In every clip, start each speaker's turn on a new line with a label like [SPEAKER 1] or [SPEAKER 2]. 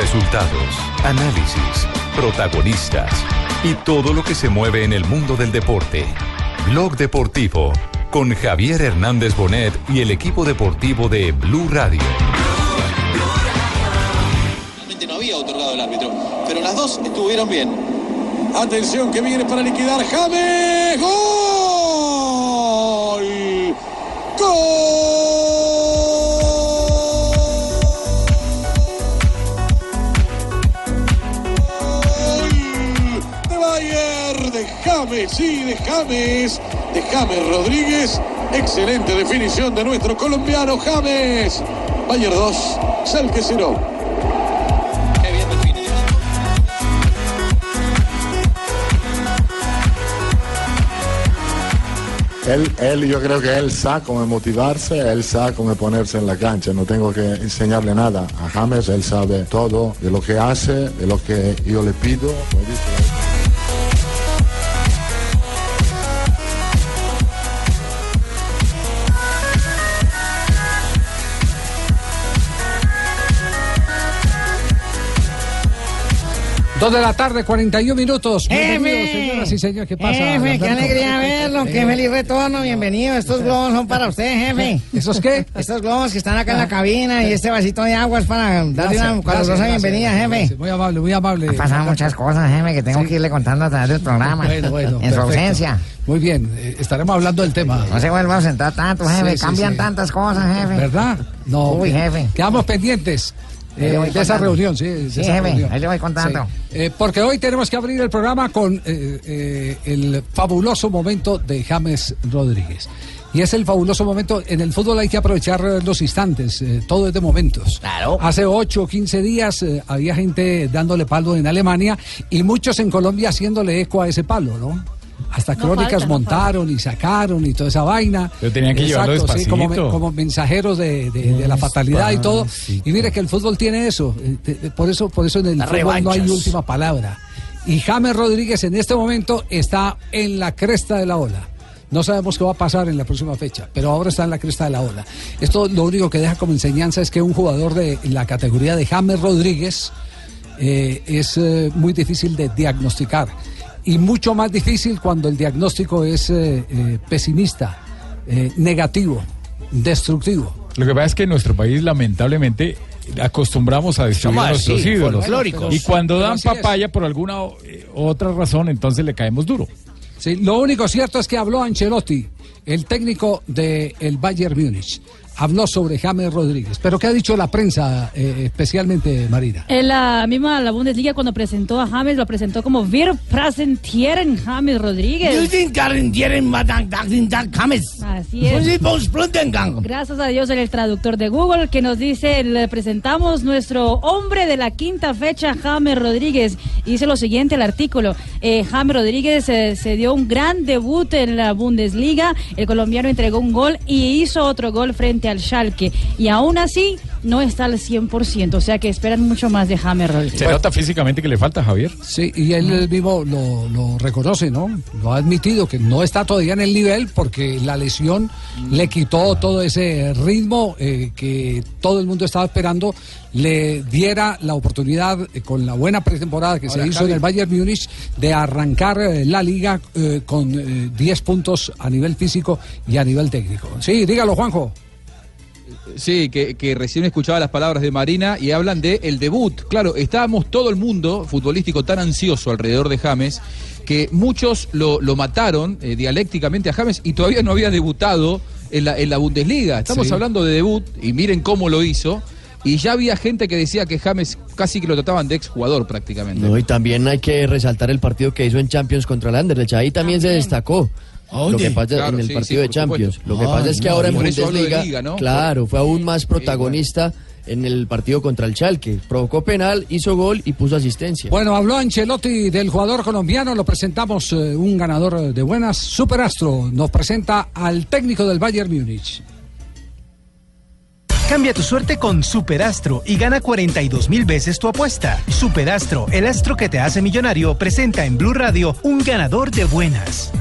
[SPEAKER 1] Resultados, análisis, protagonistas y todo lo que se mueve en el mundo del deporte. Blog Deportivo con Javier Hernández Bonet y el equipo deportivo de Blue Radio.
[SPEAKER 2] Realmente no había otorgado el árbitro, pero las dos estuvieron bien. Atención que viene para liquidar James. ¡Gol! ¡Gol! James, sí, de James, de James Rodríguez. Excelente definición de nuestro colombiano James. Bayer 2, Salque 0. Qué bien definido.
[SPEAKER 3] Él, él, yo creo que él sabe cómo motivarse, él sabe cómo ponerse en la cancha. No tengo que enseñarle nada a James, él sabe todo de lo que hace, de lo que yo le pido.
[SPEAKER 4] Dos de la tarde, 41 minutos. Bienvenidos,
[SPEAKER 5] Jefe.
[SPEAKER 4] señoras y señores. ¿Qué pasa?
[SPEAKER 5] Jefe, qué alegría verlo, qué feliz retorno, bienvenido. Estos globos son para usted, jefe.
[SPEAKER 4] ¿Esos qué?
[SPEAKER 5] Estos globos que están acá en la cabina y este vasito de agua es para darle una calurosa bienvenida, jefe.
[SPEAKER 4] Muy amable, muy amable.
[SPEAKER 5] Han pasado muchas cosas, jefe, que tengo que irle contando a través del programa.
[SPEAKER 4] Bueno, bueno,
[SPEAKER 5] en su ausencia.
[SPEAKER 4] Muy bien, eh, estaremos hablando del tema.
[SPEAKER 5] No se vuelva a sentar tanto, jefe. Cambian tantas cosas, jefe.
[SPEAKER 4] ¿Verdad? No.
[SPEAKER 5] Uy, jefe.
[SPEAKER 4] Quedamos pendientes eh, de esa reunión, sí. de esa reunión.
[SPEAKER 5] ahí le voy contando.
[SPEAKER 4] Sí. Eh, porque hoy tenemos que abrir el programa con eh, el fabuloso momento de James Rodríguez. Y es el fabuloso momento. En el fútbol hay que aprovechar los instantes. todo es de momentos.
[SPEAKER 5] Claro.
[SPEAKER 4] Hace 8 o 15 días había gente dándole palo en Alemania y muchos en Colombia haciéndole eco a ese palo, ¿no? Hasta
[SPEAKER 6] No
[SPEAKER 4] crónicas
[SPEAKER 6] falta, no
[SPEAKER 4] montaron y sacaron y toda esa vaina.
[SPEAKER 6] Pero tenían que llevarlo
[SPEAKER 4] sí, como,
[SPEAKER 6] despacito.
[SPEAKER 4] como mensajeros de, de- de la fatalidad y todo. Y mire que el fútbol tiene eso. eh, Por eso, por eso en el
[SPEAKER 5] Las
[SPEAKER 4] fútbol no hay última palabra. Y James Rodríguez en este momento está en la cresta de la ola. No sabemos qué va a pasar en la próxima fecha, pero ahora está en la cresta de la ola. Esto lo único que deja como enseñanza es que un jugador de la categoría de James Rodríguez eh, es eh, muy difícil de diagnosticar y mucho más difícil cuando el diagnóstico es eh, eh, pesimista, eh, negativo, destructivo.
[SPEAKER 6] Lo que pasa es que en nuestro país, lamentablemente, acostumbramos a destruir a nuestros
[SPEAKER 7] así,
[SPEAKER 6] ídolos.
[SPEAKER 7] folclóricos.
[SPEAKER 6] Y cuando dan
[SPEAKER 4] es.
[SPEAKER 6] papaya por alguna eh, otra razón, entonces le caemos duro.
[SPEAKER 4] Sí, lo único cierto es que habló Ancelotti, el técnico del Bayern Múnich. Habló sobre James Rodríguez. Pero ¿qué ha dicho la prensa, eh, especialmente Marina?
[SPEAKER 8] En la misma la Bundesliga cuando presentó a James lo presentó como Wir präsentieren James Rodríguez. Así es. Gracias a Dios en el traductor de Google que nos dice, le presentamos nuestro hombre de la quinta fecha, James Rodríguez. Y dice lo siguiente el artículo, eh, James Rodríguez eh, se dio un gran debut en la Bundesliga, el colombiano entregó un gol y hizo otro gol frente al Schalke. Y aún así no está al 100%, o sea que esperan mucho más de Rodríguez.
[SPEAKER 6] Se nota físicamente que le falta Javier.
[SPEAKER 4] Sí, y él mismo lo, lo reconoce, ¿no? Lo ha admitido, que no está todavía en el nivel porque la lesión le quitó todo ese ritmo eh, que todo el mundo estaba esperando, le diera la oportunidad, eh, con la buena pretemporada que se hizo
[SPEAKER 7] Javi.
[SPEAKER 4] en el Bayern Múnich, de arrancar eh, la liga eh, con eh, 10 puntos a nivel físico y a nivel técnico. Sí, dígalo, Juanjo.
[SPEAKER 9] Sí, que, que recién escuchaba las palabras de Marina y hablan de el debut. Claro, estábamos todo el mundo futbolístico tan ansioso alrededor de James que muchos lo, lo mataron eh, dialécticamente a James y todavía no había debutado en la, en la Bundesliga. Estamos
[SPEAKER 4] Sí.
[SPEAKER 9] hablando de debut y miren cómo lo hizo. Y ya había gente que decía que James casi que lo trataban de exjugador prácticamente.
[SPEAKER 7] No, y también hay que resaltar el partido que hizo en Champions contra el Anderlecht. Ahí también se destacó. Lo que pasa
[SPEAKER 9] Claro,
[SPEAKER 7] en el
[SPEAKER 9] sí,
[SPEAKER 7] partido
[SPEAKER 9] sí,
[SPEAKER 7] de Champions.
[SPEAKER 9] supuesto.
[SPEAKER 7] Lo que
[SPEAKER 9] Ah,
[SPEAKER 7] pasa es que
[SPEAKER 9] no,
[SPEAKER 7] ahora en Bundesliga,
[SPEAKER 9] liga, ¿no?
[SPEAKER 7] claro, fue aún más protagonista en el partido contra el Chalque. Provocó penal, hizo gol y puso asistencia.
[SPEAKER 4] Bueno, habló Ancelotti del jugador colombiano, lo presentamos, eh, un ganador de buenas, Superastro, nos presenta al técnico del Bayern Múnich.
[SPEAKER 10] Cambia tu suerte con Superastro y gana 42 mil veces tu apuesta. Superastro, el astro que te hace millonario, presenta en Blue Radio un ganador de buenas.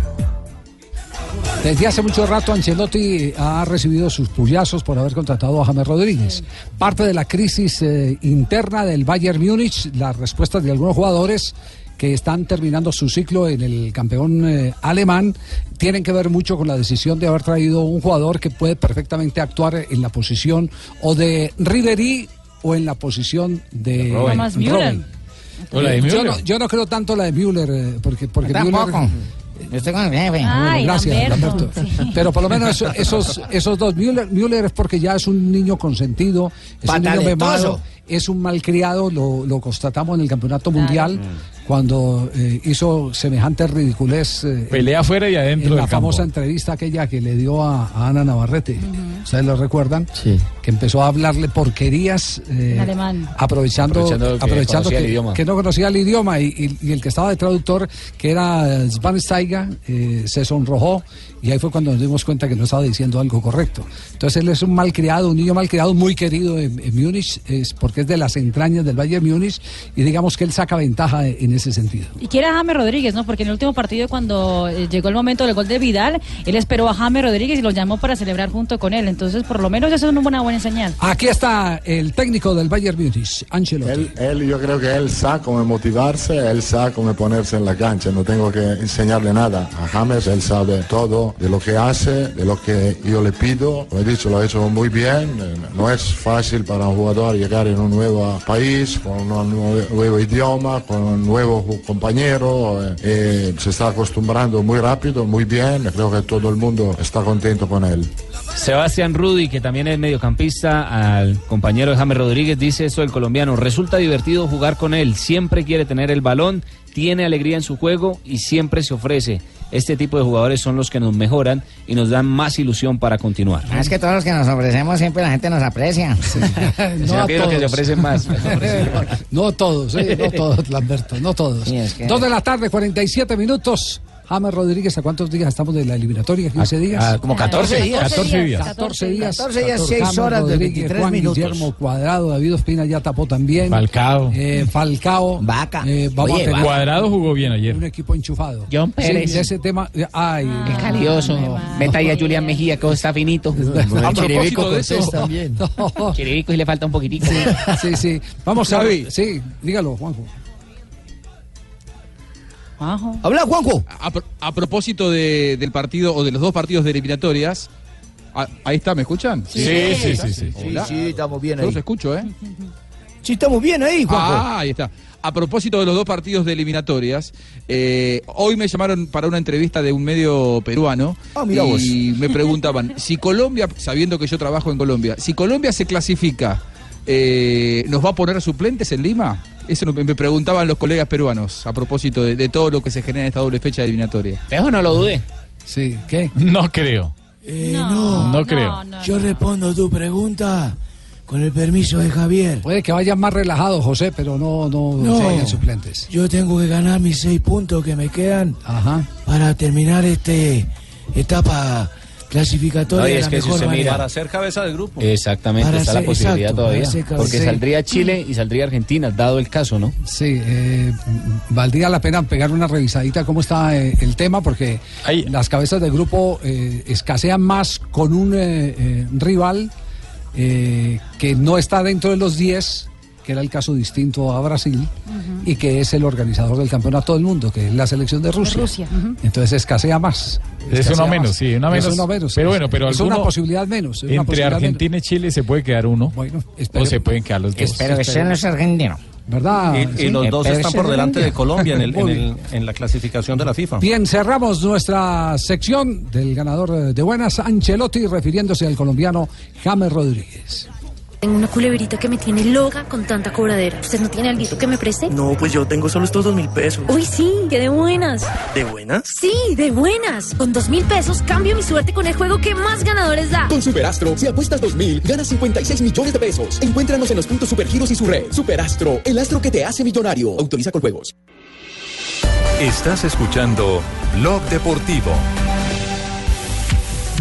[SPEAKER 4] Desde hace mucho rato Ancelotti ha recibido sus puyazos por haber contratado a James Rodríguez. Parte de la crisis eh, interna del Bayern Múnich, las respuestas de algunos jugadores que están terminando su ciclo en el campeón eh, alemán tienen que ver mucho con la decisión de haber traído un jugador que puede perfectamente actuar en la posición o de Ribery o en la posición de Eh, Yo,
[SPEAKER 6] Müller.
[SPEAKER 4] no, yo no creo tanto la de Müller, eh, porque. Müller-
[SPEAKER 5] estoy con el jefe.
[SPEAKER 8] Ay,
[SPEAKER 4] Gracias,
[SPEAKER 8] Lamberto.
[SPEAKER 4] Lamberto.
[SPEAKER 8] Sí.
[SPEAKER 4] Pero por lo menos eso- esos, esos dos, Müller, Müller es porque ya es un niño consentido, es un niño memado, es un malcriado, lo, lo constatamos en el campeonato mundial cuando eh, hizo semejante ridiculez. eh,
[SPEAKER 6] Pelea afuera y adentro
[SPEAKER 4] en la
[SPEAKER 6] campo.
[SPEAKER 4] famosa entrevista aquella que le dio a, a Ana Navarrete, ¿ustedes lo recuerdan?
[SPEAKER 7] Sí.
[SPEAKER 4] Que empezó a hablarle porquerías eh,
[SPEAKER 8] En alemán.
[SPEAKER 4] aprovechando,
[SPEAKER 11] Aprovechando que
[SPEAKER 4] aprovechando
[SPEAKER 11] conocía
[SPEAKER 4] que,
[SPEAKER 11] el idioma.
[SPEAKER 4] que no conocía el idioma y, y- y el que estaba de traductor, que era eh, Schweinsteiger, eh, se sonrojó y ahí fue cuando nos dimos cuenta que no estaba diciendo algo correcto. Entonces él es un malcriado, un niño malcriado muy querido en, en Múnich, es porque es de las entrañas del Bayern Múnich y digamos que él saca ventaja en ese sentido.
[SPEAKER 8] Y quiere a James Rodríguez, ¿no? Porque en el último partido, cuando eh, llegó el momento del gol de Vidal, él esperó a James Rodríguez y lo llamó para celebrar junto con él. Entonces, por lo menos eso es una buena, buena señal.
[SPEAKER 4] Aquí está el técnico del Bayern Múnich, Ancelotti.
[SPEAKER 3] Él, él, yo creo que él sabe cómo motivarse, él sabe cómo ponerse en la cancha. No tengo que enseñarle nada a James, él sabe todo de lo que hace, de lo que yo le pido. Como he dicho, lo ha hecho muy bien. No es fácil para un jugador llegar en un nuevo país, con un nuevo, idioma, con un nuevo compañero. eh, eh, se está acostumbrando muy rápido, muy bien. Creo que todo el mundo está contento con él.
[SPEAKER 11] Sebastián Rudy, que también es mediocampista, al compañero de James Rodríguez, dice eso el colombiano. Resulta divertido jugar con él, siempre quiere tener el balón, tiene alegría en su juego y siempre se ofrece. Este tipo de jugadores son los que nos mejoran y nos dan más ilusión para continuar.
[SPEAKER 5] Ah, Es que todos los que nos ofrecemos siempre la gente nos aprecia.
[SPEAKER 4] No a
[SPEAKER 11] refiere a que se
[SPEAKER 4] todos.
[SPEAKER 11] ofrecen más.
[SPEAKER 4] no todos, eh, no todos, Lamberto, no todos.
[SPEAKER 5] Sí, es que-
[SPEAKER 4] Dos de la tarde, 47 minutos. James Rodríguez, ¿a cuántos días estamos de la eliminatoria? ¿15 días?
[SPEAKER 6] ah, como 14 días. 14 días.
[SPEAKER 4] 14 días.
[SPEAKER 5] 14 días, seis horas de
[SPEAKER 4] Rodríguez,
[SPEAKER 5] 23
[SPEAKER 4] Juan
[SPEAKER 5] minutos.
[SPEAKER 4] Guillermo Cuadrado, David Ospina ya tapó también.
[SPEAKER 6] Falcao.
[SPEAKER 4] Eh, Falcao.
[SPEAKER 5] Vaca.
[SPEAKER 4] Eh, vamos
[SPEAKER 5] Oye,
[SPEAKER 4] a tener
[SPEAKER 5] Vaca.
[SPEAKER 6] Cuadrado jugó bien ayer.
[SPEAKER 4] un equipo enchufado.
[SPEAKER 12] John
[SPEAKER 4] Sí,
[SPEAKER 12] Pérez.
[SPEAKER 4] de ese tema. Ay,
[SPEAKER 8] Qué
[SPEAKER 4] no.
[SPEAKER 12] Calioso. Meta ahí a Julián Mejía, que está finito.
[SPEAKER 7] Chiribico
[SPEAKER 9] propósito de eso.
[SPEAKER 7] también.
[SPEAKER 4] No.
[SPEAKER 12] Chiribico y le falta un poquitico.
[SPEAKER 4] Sí, sí. Vamos a ver. Sí, dígalo, Juanjo.
[SPEAKER 8] Ajo.
[SPEAKER 7] Habla, Juanjo.
[SPEAKER 9] A, pro- a propósito de- del partido o de los dos partidos de eliminatorias, a- ahí está, ¿me escuchan?
[SPEAKER 6] Sí, sí, sí, sí.
[SPEAKER 9] Hola.
[SPEAKER 7] estamos bien
[SPEAKER 9] Yo los escucho, ¿eh?
[SPEAKER 7] Sí, estamos bien ahí,
[SPEAKER 9] Ah, ahí está. A propósito de los dos partidos de eliminatorias, eh, hoy me llamaron para una entrevista de un medio peruano
[SPEAKER 7] Ah,
[SPEAKER 9] y me preguntaban si Colombia, sabiendo que yo trabajo en Colombia, si Colombia se clasifica, eh, ¿nos va a poner suplentes en Lima? Eso me me preguntaban los colegas peruanos a propósito de, de todo lo que se genera en esta doble fecha de eliminatoria.
[SPEAKER 12] Eso no lo dude.
[SPEAKER 4] Sí, ¿qué?
[SPEAKER 6] No creo.
[SPEAKER 8] no,
[SPEAKER 6] no creo.
[SPEAKER 8] no,
[SPEAKER 13] Yo
[SPEAKER 8] no.
[SPEAKER 13] respondo tu pregunta con el permiso de Javier.
[SPEAKER 4] Puede que vayan más relajados, José, pero no, no,
[SPEAKER 13] No.
[SPEAKER 4] se vayan suplentes.
[SPEAKER 13] Yo tengo que ganar mis seis puntos que me quedan
[SPEAKER 4] Ajá.
[SPEAKER 13] para terminar este etapa clasificatoria
[SPEAKER 11] No, y es que si mira-. Para
[SPEAKER 14] ser cabeza de grupo.
[SPEAKER 11] Exactamente,
[SPEAKER 13] Para
[SPEAKER 11] está la posibilidad
[SPEAKER 13] exacto,
[SPEAKER 11] todavía. Porque
[SPEAKER 4] Sí.
[SPEAKER 11] saldría Chile y saldría Argentina, dado el caso, ¿no?
[SPEAKER 4] Sí, eh, valdría la pena pegar una revisadita cómo está eh, el tema, porque
[SPEAKER 6] Ahí.
[SPEAKER 4] las cabezas de grupo eh, escasean más con un eh, eh, rival eh, que no está dentro de los 10, que era el caso distinto a Brasil, y que es el organizador del campeonato del mundo, que es la selección de Rusia. Entonces escasea más.
[SPEAKER 6] Es uno menos,
[SPEAKER 4] más.
[SPEAKER 6] sí, una
[SPEAKER 4] Es
[SPEAKER 6] menos.
[SPEAKER 4] uno menos.
[SPEAKER 6] Pero
[SPEAKER 4] Es-
[SPEAKER 6] bueno, pero
[SPEAKER 4] es una posibilidad menos. es una
[SPEAKER 6] Entre
[SPEAKER 4] posibilidad
[SPEAKER 6] Argentina y Chile se puede quedar uno.
[SPEAKER 4] Bueno,
[SPEAKER 6] o se pueden quedar los dos.
[SPEAKER 5] Espero que sean los argentinos.
[SPEAKER 4] menos. ¿Verdad?
[SPEAKER 14] Y, y
[SPEAKER 4] Sí.
[SPEAKER 14] los dos están por
[SPEAKER 5] es
[SPEAKER 14] delante de
[SPEAKER 5] Colombia.
[SPEAKER 14] En, el- en el- en la clasificación de la FIFA.
[SPEAKER 4] Bien, cerramos nuestra sección del ganador de buenas, Ancelotti, refiriéndose al colombiano James Rodríguez.
[SPEAKER 15] Tengo una culebrita que me tiene loca con tanta cobradera. ¿Usted no tiene algo que me preste?
[SPEAKER 16] No, pues yo tengo solo estos dos mil pesos.
[SPEAKER 15] Uy, sí, que de buenas.
[SPEAKER 16] ¿De buenas?
[SPEAKER 15] Sí, de buenas. Con dos mil pesos cambio mi suerte con el juego que más ganadores da.
[SPEAKER 17] Con Superastro, si apuestas 2000, ganas 56 millones de pesos. Encuéntranos en los puntos Supergiros y su red. Superastro, el astro que te hace millonario. Autoriza con juegos.
[SPEAKER 1] Estás escuchando Blog Deportivo.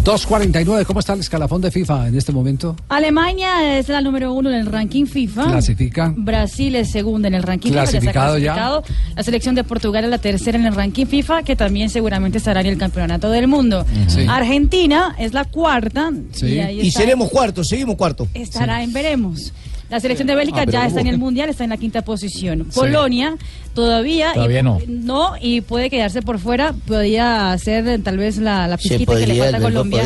[SPEAKER 4] 2.49, ¿cómo está el escalafón de FIFA en este momento?
[SPEAKER 8] Alemania es la número uno en el ranking FIFA.
[SPEAKER 4] Clasifica.
[SPEAKER 8] Brasil es segunda en el ranking
[SPEAKER 4] Clasificado
[SPEAKER 8] FIFA.
[SPEAKER 4] ya.
[SPEAKER 8] clasificado. La selección de Portugal es la tercera en el ranking FIFA, que también seguramente estará en el campeonato del mundo.
[SPEAKER 13] Sí.
[SPEAKER 8] Argentina es la cuarta. Y, ahí
[SPEAKER 13] Y seremos cuartos, seguimos cuartos.
[SPEAKER 8] Estará en veremos. La selección de Bélgica
[SPEAKER 13] Ah,
[SPEAKER 8] ya está en el mundial, está en la quinta posición. Polonia todavía,
[SPEAKER 6] Todavía
[SPEAKER 8] y,
[SPEAKER 6] no.
[SPEAKER 8] no y puede quedarse por fuera. Podría ser eh, tal vez la, la pizquita que le falta a Colombia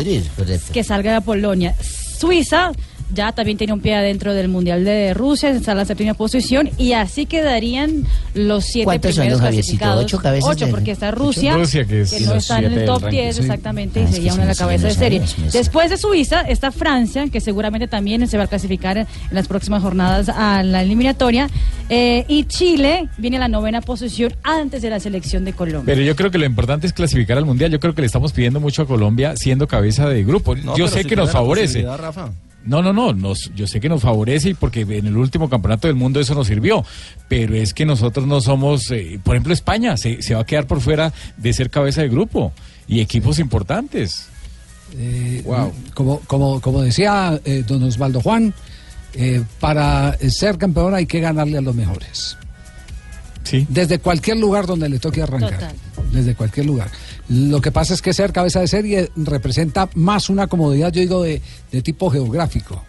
[SPEAKER 8] que salga de Polonia. Suiza ya también tiene un pie adentro del mundial de Rusia, está en la séptima posición y así quedarían los siete
[SPEAKER 13] ¿Cuántos son,
[SPEAKER 8] primeros clasificados.
[SPEAKER 13] ¿Ocho cabezas
[SPEAKER 8] Ocho,
[SPEAKER 13] de-
[SPEAKER 8] porque está Rusia,
[SPEAKER 6] Rusia, que es-
[SPEAKER 8] no está en el top
[SPEAKER 6] ranking,
[SPEAKER 8] 10
[SPEAKER 6] sí.
[SPEAKER 8] exactamente
[SPEAKER 13] Ah,
[SPEAKER 8] y
[SPEAKER 13] es
[SPEAKER 8] sería una de la cabeza de serie. Después de Suiza está Francia, que seguramente también se va a clasificar en las próximas jornadas a la eliminatoria. eh, y Chile viene a la novena posición antes de la selección de Colombia.
[SPEAKER 6] Pero yo creo que lo importante es clasificar al mundial. Yo creo que le estamos pidiendo mucho a Colombia siendo cabeza de grupo.
[SPEAKER 14] No,
[SPEAKER 6] yo sé
[SPEAKER 14] si
[SPEAKER 6] que nos favorece.
[SPEAKER 14] Rafa.
[SPEAKER 6] No, no, no, nos, yo sé que nos favorece y porque en el último campeonato del mundo eso nos sirvió, pero es que nosotros no somos, eh, por ejemplo, España se, se va a quedar por fuera de ser cabeza de grupo y equipos importantes.
[SPEAKER 4] Eh, como, como, como decía eh, don Osvaldo Juan, para ser campeón hay que ganarle a los mejores.
[SPEAKER 6] Sí.
[SPEAKER 4] Desde cualquier lugar donde le toque arrancar.
[SPEAKER 8] Total.
[SPEAKER 4] Desde cualquier lugar. Lo que pasa es que ser cabeza de serie representa más una comodidad, yo digo, de, de tipo geográfico.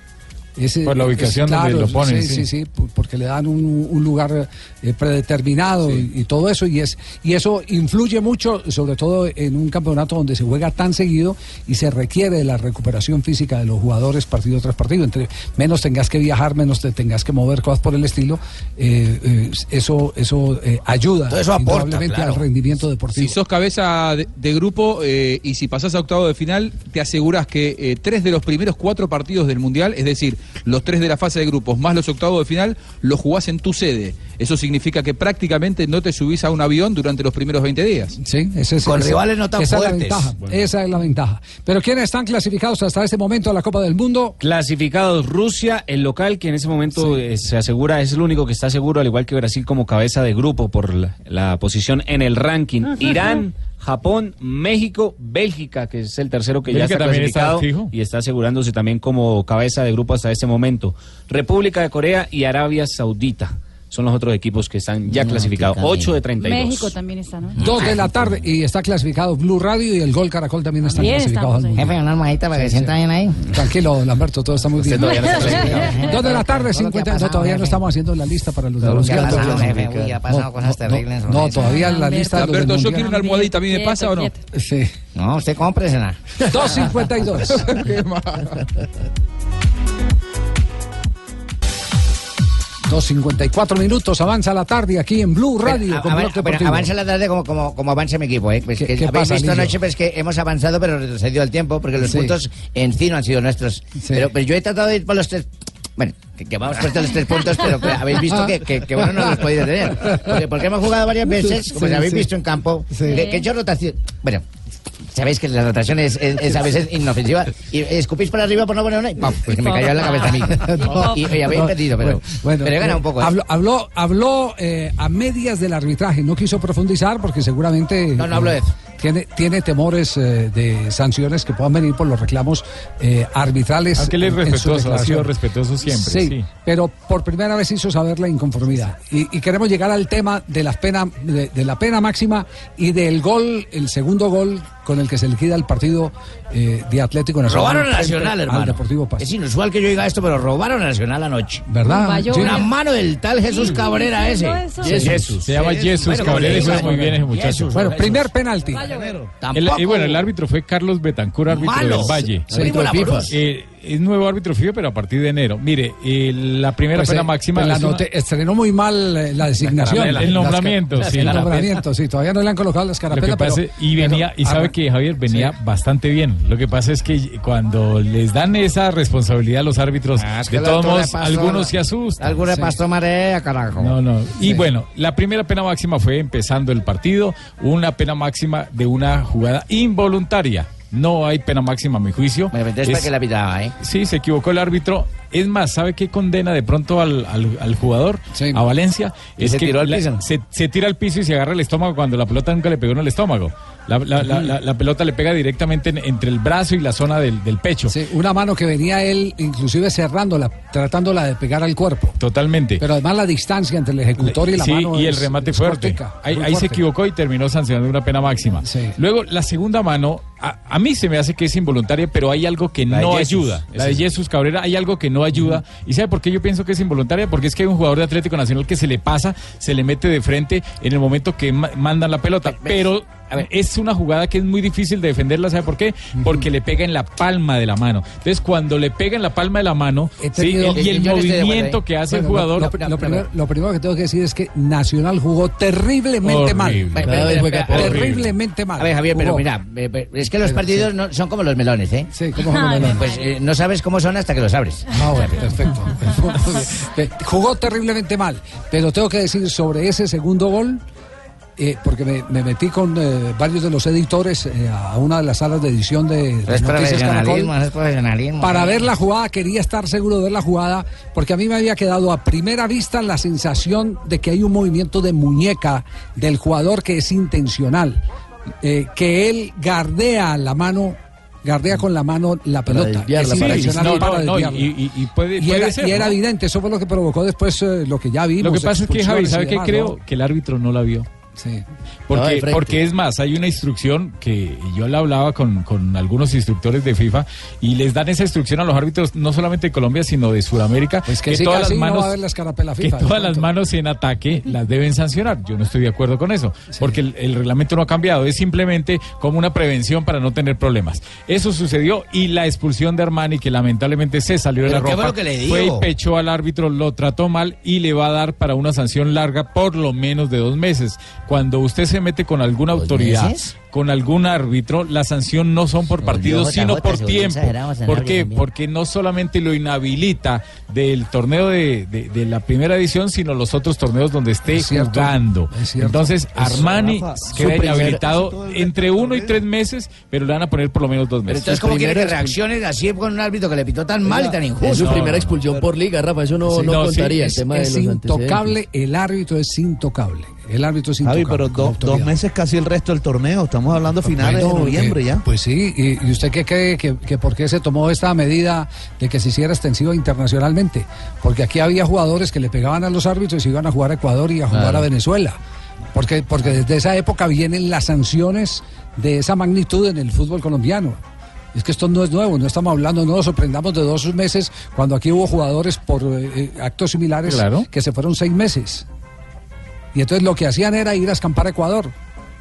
[SPEAKER 4] Ese-
[SPEAKER 6] Por la ubicación
[SPEAKER 4] es-
[SPEAKER 6] donde lo ponen,
[SPEAKER 4] Sí,
[SPEAKER 6] sí.
[SPEAKER 4] sí, sí, por- porque le dan un, un lugar eh, predeterminado y, y todo eso. Y, es, y eso influye mucho, sobre todo en un campeonato donde se juega tan seguido y se requiere de la recuperación física de los jugadores partido tras partido. Entre menos tengas que viajar, menos te tengas que mover, cosas por el estilo. eh, eh, eso eso eh, ayuda
[SPEAKER 13] Todo eso aporta,
[SPEAKER 4] indudablemente
[SPEAKER 13] claro.
[SPEAKER 4] al rendimiento deportivo.
[SPEAKER 9] Si sos cabeza de, de grupo eh, y si pasás a octavo de final, te aseguras que eh, tres de los primeros cuatro partidos del Mundial, es decir, los tres de la fase de grupos más los octavos de final, los jugás en tu sede. Eso significa que prácticamente no te subís a un avión durante los primeros 20 días.
[SPEAKER 4] Sí, ese es-
[SPEAKER 13] Con
[SPEAKER 4] ese-
[SPEAKER 13] rivales no tan
[SPEAKER 4] esa
[SPEAKER 13] fuertes.
[SPEAKER 4] Es la ventaja, Esa es la ventaja. Pero ¿quiénes están clasificados hasta este momento a la Copa del Mundo?
[SPEAKER 11] Clasificados Rusia, el local que en ese momento eh, se asegura, es el único que está seguro, al igual que Brasil como cabeza de grupo por la, la posición en el ranking. Irán, Japón, México, Bélgica, que es el tercero que ya
[SPEAKER 6] Bélgica
[SPEAKER 11] está clasificado y está asegurándose también como cabeza de grupo hasta este momento. República de Corea y Arabia Saudita son los otros equipos que están ya clasificados. 8 de 32.
[SPEAKER 8] México también está, ¿no?
[SPEAKER 4] Dos de la tarde y está clasificado Blue Radio y el Gol Caracol también están
[SPEAKER 8] Bien,
[SPEAKER 4] clasificados al
[SPEAKER 8] estamos.
[SPEAKER 5] Jefe, una almohadita para que se sienta bien ahí.
[SPEAKER 4] Tranquilo, Lamberto, todo está muy bien.
[SPEAKER 11] todavía no
[SPEAKER 4] de la tarde,
[SPEAKER 5] Todo lo que ha
[SPEAKER 4] 50. No, todavía no
[SPEAKER 5] jefe.
[SPEAKER 4] estamos haciendo la lista para los de los
[SPEAKER 5] ha pasado,
[SPEAKER 4] No,
[SPEAKER 5] cosas
[SPEAKER 4] no,
[SPEAKER 5] terribles.
[SPEAKER 4] No, no, todavía la
[SPEAKER 8] Lamberto.
[SPEAKER 4] lista de los del
[SPEAKER 9] Alberto, yo quiero una almohadita, ¿a mí me pasa o no?
[SPEAKER 4] Sí.
[SPEAKER 5] No, usted cómpresela.
[SPEAKER 4] 2.52.
[SPEAKER 9] Qué mal.
[SPEAKER 4] 2.54 minutos, avanza la tarde aquí en Blue Radio.
[SPEAKER 5] Pero, pero avanza la tarde como, como, como avanza mi equipo, ¿eh? Pues
[SPEAKER 4] ¿Qué-
[SPEAKER 5] que
[SPEAKER 4] qué
[SPEAKER 5] habéis
[SPEAKER 4] pasa,
[SPEAKER 5] visto anoche pues que hemos avanzado, pero retrocedido el tiempo, porque los
[SPEAKER 4] Sí.
[SPEAKER 5] puntos en sí no han sido nuestros. Pero, pero yo he tratado de ir por los tres. Bueno, que, que vamos puesto los tres puntos, pero que habéis visto que, que, que bueno no los podéis tener. Porque, porque hemos jugado varias veces, como
[SPEAKER 4] Sí,
[SPEAKER 5] habéis visto en campo, que he hecho rotación. Bueno. Sabéis que la rotación es, es- es a veces inofensiva. Y escupís para arriba por no poner una y ¡pam! Pues que me cayó en la cabeza a mí.
[SPEAKER 4] No,
[SPEAKER 5] Y, y habéis
[SPEAKER 4] no,
[SPEAKER 5] perdido, pero,
[SPEAKER 4] bueno,
[SPEAKER 5] pero he ganado
[SPEAKER 4] eh,
[SPEAKER 5] un poco. ¿eh?
[SPEAKER 4] Habló, habló, habló, eh, a medias del arbitraje, no quiso profundizar porque seguramente
[SPEAKER 5] No, no hablo de
[SPEAKER 4] eh,
[SPEAKER 5] eso.
[SPEAKER 4] tiene, tiene temores eh, de sanciones que puedan venir por los reclamos eh, arbitrales.
[SPEAKER 6] Aunque él es respetuoso, ha sido respetuoso siempre.
[SPEAKER 4] Sí,
[SPEAKER 6] Sí.
[SPEAKER 4] pero por primera vez hizo saber la inconformidad. Y, y queremos llegar al tema de, las pena, de, de la pena máxima y del gol, el segundo gol con el que se liquida el partido eh, de Atlético Nacional.
[SPEAKER 5] Robaron a Nacional,
[SPEAKER 4] al
[SPEAKER 5] hermano.
[SPEAKER 4] Deportivo Pasto.
[SPEAKER 5] Es inusual que yo diga esto, pero robaron a Nacional anoche.
[SPEAKER 4] ¿Verdad? Sí.
[SPEAKER 5] Una mano del tal Jesús Cabrera ese.
[SPEAKER 6] Jesús. Se llama Jesús Cabrera y juega muy bien ese muchacho.
[SPEAKER 5] Jesús,
[SPEAKER 4] Bueno,
[SPEAKER 5] Jesús.
[SPEAKER 4] primer penalti.
[SPEAKER 6] El- y bueno, el árbitro fue Carlos Betancur, árbitro
[SPEAKER 5] Malo.
[SPEAKER 6] del Valle.
[SPEAKER 5] Sí, FIFA.
[SPEAKER 6] Eh, es nuevo árbitro FIFA, pero a partir de enero. Mire, eh, la primera
[SPEAKER 4] Pues,
[SPEAKER 6] pena
[SPEAKER 4] eh,
[SPEAKER 6] máxima.
[SPEAKER 4] pues la estrenó muy mal eh, la designación.
[SPEAKER 6] El nombramiento,
[SPEAKER 4] Las
[SPEAKER 6] sí.
[SPEAKER 4] El nombramiento, sí. Todavía no le han colocado las
[SPEAKER 6] Lo
[SPEAKER 4] carapelas.
[SPEAKER 6] que pasa,
[SPEAKER 4] pero-
[SPEAKER 6] y venía,
[SPEAKER 4] pero-
[SPEAKER 6] y sabe
[SPEAKER 4] ah,
[SPEAKER 6] que Javier venía bastante bien. Lo que pasa es que cuando les dan esa responsabilidad a los árbitros,
[SPEAKER 5] Ah, es que
[SPEAKER 6] de todos modos, algunos se asustan.
[SPEAKER 5] De
[SPEAKER 6] Sí.
[SPEAKER 5] pasto marea, carajo.
[SPEAKER 6] No, no. Y bueno, la primera pena máxima fue empezando el partido, una pena máxima de una jugada involuntaria. No hay pena máxima a mi juicio.
[SPEAKER 5] ¿para qué la pitaba, eh?
[SPEAKER 6] Sí, se equivocó el árbitro. Es más, ¿sabe qué condena de pronto al, al- al jugador, a Valencia?
[SPEAKER 5] ¿Y
[SPEAKER 6] es
[SPEAKER 5] se
[SPEAKER 6] que
[SPEAKER 5] tiró al
[SPEAKER 6] la-
[SPEAKER 5] piso?
[SPEAKER 6] Se, se tira al piso y se agarra el estómago cuando la pelota nunca le pegó en el estómago. La, pelota le pega directamente en- entre el brazo y la zona del, del pecho.
[SPEAKER 4] Sí, una mano que venía él inclusive cerrándola, tratándola de pegar al cuerpo.
[SPEAKER 6] Totalmente.
[SPEAKER 4] Pero además la distancia entre el ejecutor y la
[SPEAKER 6] sí,
[SPEAKER 4] mano
[SPEAKER 6] y el
[SPEAKER 4] es-
[SPEAKER 6] remate fuerte.
[SPEAKER 4] cortica,
[SPEAKER 6] ahí se equivocó y terminó sancionando una pena máxima. Luego, la segunda mano, a, a mí se me hace que es involuntaria, pero hay algo que no
[SPEAKER 5] Jesús.
[SPEAKER 6] ayuda. La de
[SPEAKER 5] sí.
[SPEAKER 6] Jesús Cabrera, hay algo que no ayuda. ¿Y sabe por qué yo pienso que es involuntaria? Porque es que hay un jugador de Atlético Nacional que se le pasa, se le mete de frente en el momento que ma- mandan la pelota. Pero es una jugada que es muy difícil de defenderla, ¿sabe por qué? Porque le pega en la palma de la mano. Entonces, cuando le pega en la palma de la mano, sí,
[SPEAKER 4] tenido-
[SPEAKER 6] el- y el movimiento que hace
[SPEAKER 4] Bueno,
[SPEAKER 6] el jugador...
[SPEAKER 4] Lo, lo- lo primero, lo primero que tengo que decir es que Nacional jugó terriblemente
[SPEAKER 6] Horrible.
[SPEAKER 4] mal. Terriblemente mal.
[SPEAKER 5] A ver, Javier, pero
[SPEAKER 4] Jugó.
[SPEAKER 5] mira, eh, eh, es que los partidos no, son como los melones, ¿eh?
[SPEAKER 4] Sí, como los melones.
[SPEAKER 5] Pues eh, no sabes cómo son hasta que los abres.
[SPEAKER 4] Ah, bueno, perfecto. Jugó terriblemente mal, pero tengo que decir sobre ese segundo gol, eh, porque me, me metí con eh, varios de los editores eh, a una de las salas de edición de, de
[SPEAKER 5] Es
[SPEAKER 4] Noticias
[SPEAKER 5] profesionalismo,
[SPEAKER 4] Caracol.
[SPEAKER 5] es profesionalismo.
[SPEAKER 4] Para ver la jugada, quería estar seguro de ver la jugada, porque a mí me había quedado a primera vista la sensación de que hay un movimiento de muñeca del jugador que es intencional, eh, que él gardea la mano, gardea con la mano la pelota.
[SPEAKER 6] y-
[SPEAKER 4] era,
[SPEAKER 6] ser,
[SPEAKER 4] y era
[SPEAKER 6] ¿no?
[SPEAKER 4] evidente, eso fue lo que provocó después eh, lo que ya vimos.
[SPEAKER 6] Lo que pasa es que Javi, ¿sabe qué creo?
[SPEAKER 4] ¿no?
[SPEAKER 6] Que el árbitro no la vio.
[SPEAKER 4] Sí.
[SPEAKER 6] Porque,
[SPEAKER 4] No,
[SPEAKER 6] porque es más, hay una instrucción que yo la hablaba con, con algunos instructores de FIFA y les dan esa instrucción a los árbitros no solamente de Colombia, sino de Sudamérica,
[SPEAKER 4] Pues que siga así, no va a haber la escarapela
[SPEAKER 6] que todas las manos en ataque las deben sancionar. Yo no estoy de acuerdo con eso, porque el, el reglamento no ha cambiado, es simplemente como una prevención para no tener problemas. Eso sucedió y la expulsión de Armani, que lamentablemente se salió de la
[SPEAKER 5] ¿Pero qué fue
[SPEAKER 6] ropa,
[SPEAKER 5] que le
[SPEAKER 6] fue y pechó al árbitro, lo trató mal y le va a dar para una sanción larga por lo menos de dos meses. Cuando usted se mete con alguna autoridad,
[SPEAKER 5] meses?
[SPEAKER 6] con algún árbitro, la sanción no son por partidos,
[SPEAKER 5] JJ,
[SPEAKER 6] sino por tiempo. ¿Por qué?
[SPEAKER 5] también.
[SPEAKER 6] Porque no solamente lo inhabilita del torneo de, de- de la primera edición, sino los otros torneos donde esté
[SPEAKER 4] Es cierto,
[SPEAKER 6] jugando.
[SPEAKER 4] es.
[SPEAKER 6] Entonces, Armani
[SPEAKER 4] Rafa,
[SPEAKER 6] queda inhabilitado entre uno y tres meses, pero le van a poner por lo menos dos
[SPEAKER 5] Pero
[SPEAKER 6] meses.
[SPEAKER 5] entonces, ¿cómo quiere que reaccione así con un árbitro que le pitó tan mal y tan injusto?
[SPEAKER 7] Es su primera expulsión por liga, Rafa. Eso no,
[SPEAKER 4] Sí,
[SPEAKER 7] no
[SPEAKER 4] no, sí,
[SPEAKER 7] contaría
[SPEAKER 4] es,
[SPEAKER 7] el tema de
[SPEAKER 4] es
[SPEAKER 7] los
[SPEAKER 4] intocable, el árbitro es intocable. El árbitro es.
[SPEAKER 18] Javi, pero do- dos meses casi el resto del torneo. Estamos hablando finales
[SPEAKER 4] Bueno,
[SPEAKER 18] de noviembre ya.
[SPEAKER 4] Pues sí, y, y usted qué cree que, que por qué se tomó esta medida de que se hiciera extensiva internacionalmente? Porque aquí había jugadores que le pegaban a los árbitros y iban a jugar a Ecuador y a jugar
[SPEAKER 5] Claro.
[SPEAKER 4] a Venezuela. Porque, porque desde esa época vienen las sanciones de esa magnitud en el fútbol colombiano. Es que esto no es nuevo, no estamos hablando, no nos sorprendamos de dos meses cuando aquí hubo jugadores por eh, eh, actos similares
[SPEAKER 6] Claro.
[SPEAKER 4] que se fueron seis meses. Y entonces lo que hacían era ir a escampar a Ecuador.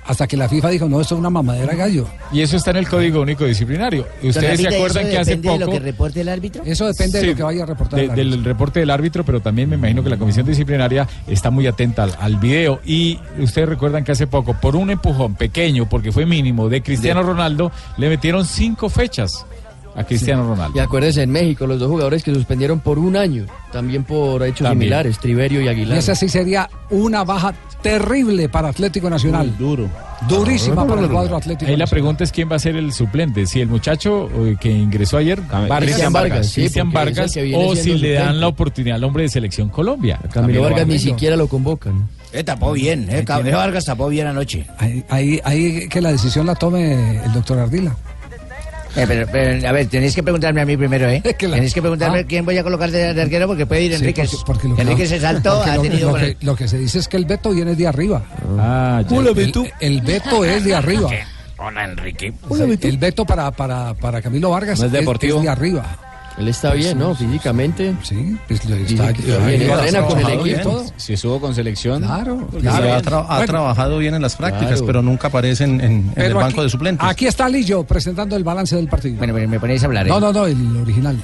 [SPEAKER 4] Hasta que la FIFA dijo, no, esto es una mamadera de gallo.
[SPEAKER 6] Y eso está en el Código Único Disciplinario. ¿Ustedes se acuerdan que hace poco...
[SPEAKER 5] reporte el árbitro?
[SPEAKER 4] Eso depende de lo que vaya a reportar.
[SPEAKER 6] de-
[SPEAKER 4] el árbitro.
[SPEAKER 6] del reporte del árbitro, pero también me imagino que la comisión disciplinaria está muy atenta al, al video. Y ustedes recuerdan que hace poco, por un empujón pequeño, porque fue mínimo, de Cristiano Ronaldo, le metieron cinco fechas a Cristiano Ronaldo.
[SPEAKER 7] Y acuérdense, en México, los dos jugadores que suspendieron por un año, también por hechos
[SPEAKER 6] También.
[SPEAKER 7] similares, Triverio y
[SPEAKER 4] Y
[SPEAKER 7] Aguilar.
[SPEAKER 4] esa sí sería una baja terrible para Atlético Nacional.
[SPEAKER 18] duro.
[SPEAKER 4] Durísima para el cuadro Atlético
[SPEAKER 6] Ahí la pregunta es quién va a ser el suplente, si el muchacho eh, que ingresó ayer, Vargas,
[SPEAKER 7] Cristian Vargas, sí,
[SPEAKER 6] Cristian Vargas, o si le dan la oportunidad al hombre de selección Colombia.
[SPEAKER 7] Camilo Vargas ni siquiera lo convocan.
[SPEAKER 5] Eh, tapó bien, eh. Camilo Vargas tapó bien anoche.
[SPEAKER 4] Ahí, ahí, ahí que la decisión la tome el doctor Ardila.
[SPEAKER 5] Eh, pero, pero, a ver, tenéis que preguntarme a mí primero, ¿eh? Tenéis que preguntarme
[SPEAKER 4] Ah.
[SPEAKER 5] quién voy a colocar de, de arquero porque puede ir
[SPEAKER 4] Sí,
[SPEAKER 5] Enrique.
[SPEAKER 4] porque- porque lo que-
[SPEAKER 5] Enrique se saltó,
[SPEAKER 4] porque
[SPEAKER 5] ha tenido...
[SPEAKER 4] lo que, lo que se dice es que el veto viene de arriba.
[SPEAKER 6] Ah, ya.
[SPEAKER 4] el, el, veto es de arriba.
[SPEAKER 12] Hola, Enrique.
[SPEAKER 4] El veto para, para, para Camilo Vargas
[SPEAKER 11] No es deportivo.
[SPEAKER 4] de arriba.
[SPEAKER 7] Él está bien, ¿no? Físicamente.
[SPEAKER 4] Sí, pues lo está,
[SPEAKER 7] bien, entrena con el equipo.
[SPEAKER 11] Si estuvo con selección.
[SPEAKER 4] Claro,
[SPEAKER 14] ha, tra- ha
[SPEAKER 4] Bueno,
[SPEAKER 14] trabajado bien en las prácticas,
[SPEAKER 7] Claro.
[SPEAKER 14] pero nunca aparece en, en- en el banco
[SPEAKER 4] aquí-
[SPEAKER 14] de suplentes.
[SPEAKER 4] Aquí está Lillo presentando el balance del partido.
[SPEAKER 5] Bueno, me ponéis a hablar. ¿eh?
[SPEAKER 4] No, no, no, el original.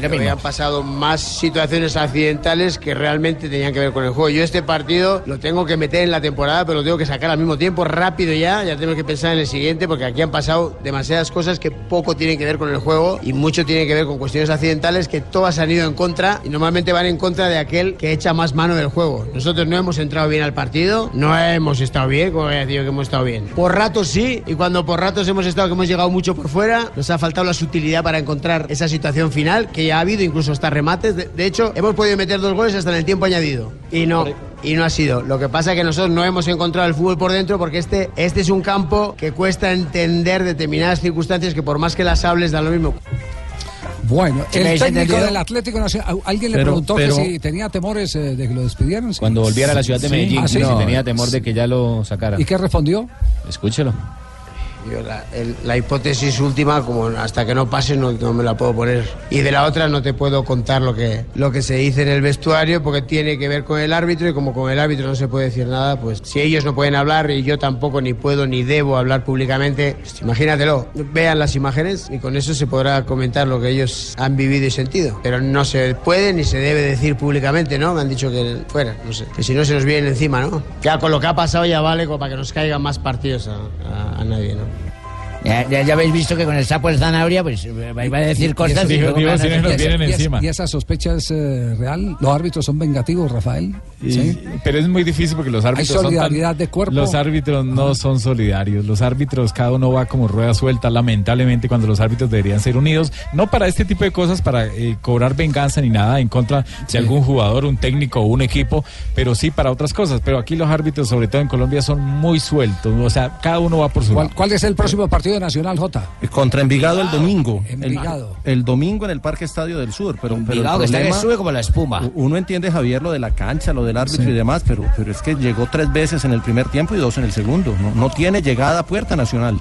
[SPEAKER 5] Lo mismo.
[SPEAKER 19] Habían pasado más situaciones accidentales que realmente tenían que ver con el juego. Yo este partido lo tengo que meter en la temporada, pero lo tengo que sacar al mismo tiempo, rápido ya. Ya tenemos que pensar en el siguiente, porque aquí han pasado demasiadas cosas que poco tienen que ver con el juego y mucho tiene que ver con cuestiones accidentales que todas han ido en contra y normalmente van en contra de aquel que echa más mano del juego. Nosotros no hemos entrado bien al partido, no hemos estado bien, como ya digo que hemos estado bien. Por ratos sí, y cuando por ratos hemos estado que hemos llegado mucho por fuera, nos ha faltado la sutilidad para encontrar esa situación final, que ha habido incluso hasta remates. De, de hecho, hemos podido meter dos goles hasta en el tiempo añadido. Y no. Y no ha sido. Lo que pasa es que nosotros no hemos encontrado el fútbol por dentro porque este, este es un campo que cuesta entender determinadas circunstancias que por más que las hables da lo mismo.
[SPEAKER 4] Bueno,
[SPEAKER 5] ¿Sí me
[SPEAKER 4] el técnico
[SPEAKER 5] entendido?
[SPEAKER 4] del Atlético Nacional, alguien le
[SPEAKER 14] Pero-
[SPEAKER 4] preguntó
[SPEAKER 14] pero-
[SPEAKER 4] que si tenía temores eh, de que lo despidieran.
[SPEAKER 11] Cuando volviera a la ciudad de
[SPEAKER 4] Sí.
[SPEAKER 11] Medellín,
[SPEAKER 4] Ah, sí.
[SPEAKER 11] si tenía temor de que ya lo sacaran.
[SPEAKER 4] ¿Y qué respondió?
[SPEAKER 11] Escúchelo.
[SPEAKER 19] Yo la, el- la hipótesis última, como hasta que no pase, no, no me la puedo poner. Y de la otra no te puedo contar lo que, lo que se dice en el vestuario porque tiene que ver con el árbitro y como con el árbitro no se puede decir nada, pues si ellos no pueden hablar y yo tampoco ni puedo ni debo hablar públicamente, pues, imagínatelo. Vean las imágenes y con eso se podrá comentar lo que ellos han vivido y sentido. Pero no se puede ni se debe decir públicamente, ¿no? Me han dicho que fuera, no sé. Que si no se nos viene encima, ¿no? Ya con lo que ha pasado ya vale como para que nos caigan más partidos a, a- a nadie, ¿no?
[SPEAKER 5] Ya, ya, ya habéis visto que con el sapo el zanahoria, pues eh, iba a decir cosas y,
[SPEAKER 4] esa- sospecha es eh, real. Los árbitros son vengativos, Rafael.
[SPEAKER 6] Y-
[SPEAKER 4] ¿Sí?
[SPEAKER 6] Pero es muy difícil porque los árbitros son tan-
[SPEAKER 4] solidaridad de cuerpo.
[SPEAKER 6] Los árbitros no son solidarios. Los árbitros, cada uno va como rueda suelta, lamentablemente, cuando los árbitros deberían ser unidos. No para este tipo de cosas, para eh, cobrar venganza ni nada en contra de algún jugador, un técnico o un equipo, pero sí para otras cosas. Pero aquí los árbitros, sobre todo en Colombia, son muy sueltos. O sea, cada uno va por su
[SPEAKER 4] ¿Cuál,
[SPEAKER 6] lado.
[SPEAKER 4] cuál es el próximo partido de Nacional, J?
[SPEAKER 14] Contra Envigado el domingo.
[SPEAKER 4] Envigado.
[SPEAKER 14] El, el domingo en el Parque Estadio del Sur. Pero, pero el
[SPEAKER 5] Envigado, está que sube como la espuma.
[SPEAKER 14] Uno entiende, Javier, lo de la cancha, lo del árbitro
[SPEAKER 4] Sí.
[SPEAKER 14] y demás, pero, pero es que llegó tres veces en el primer tiempo y dos en el segundo. No, no tiene llegada a puerta nacional.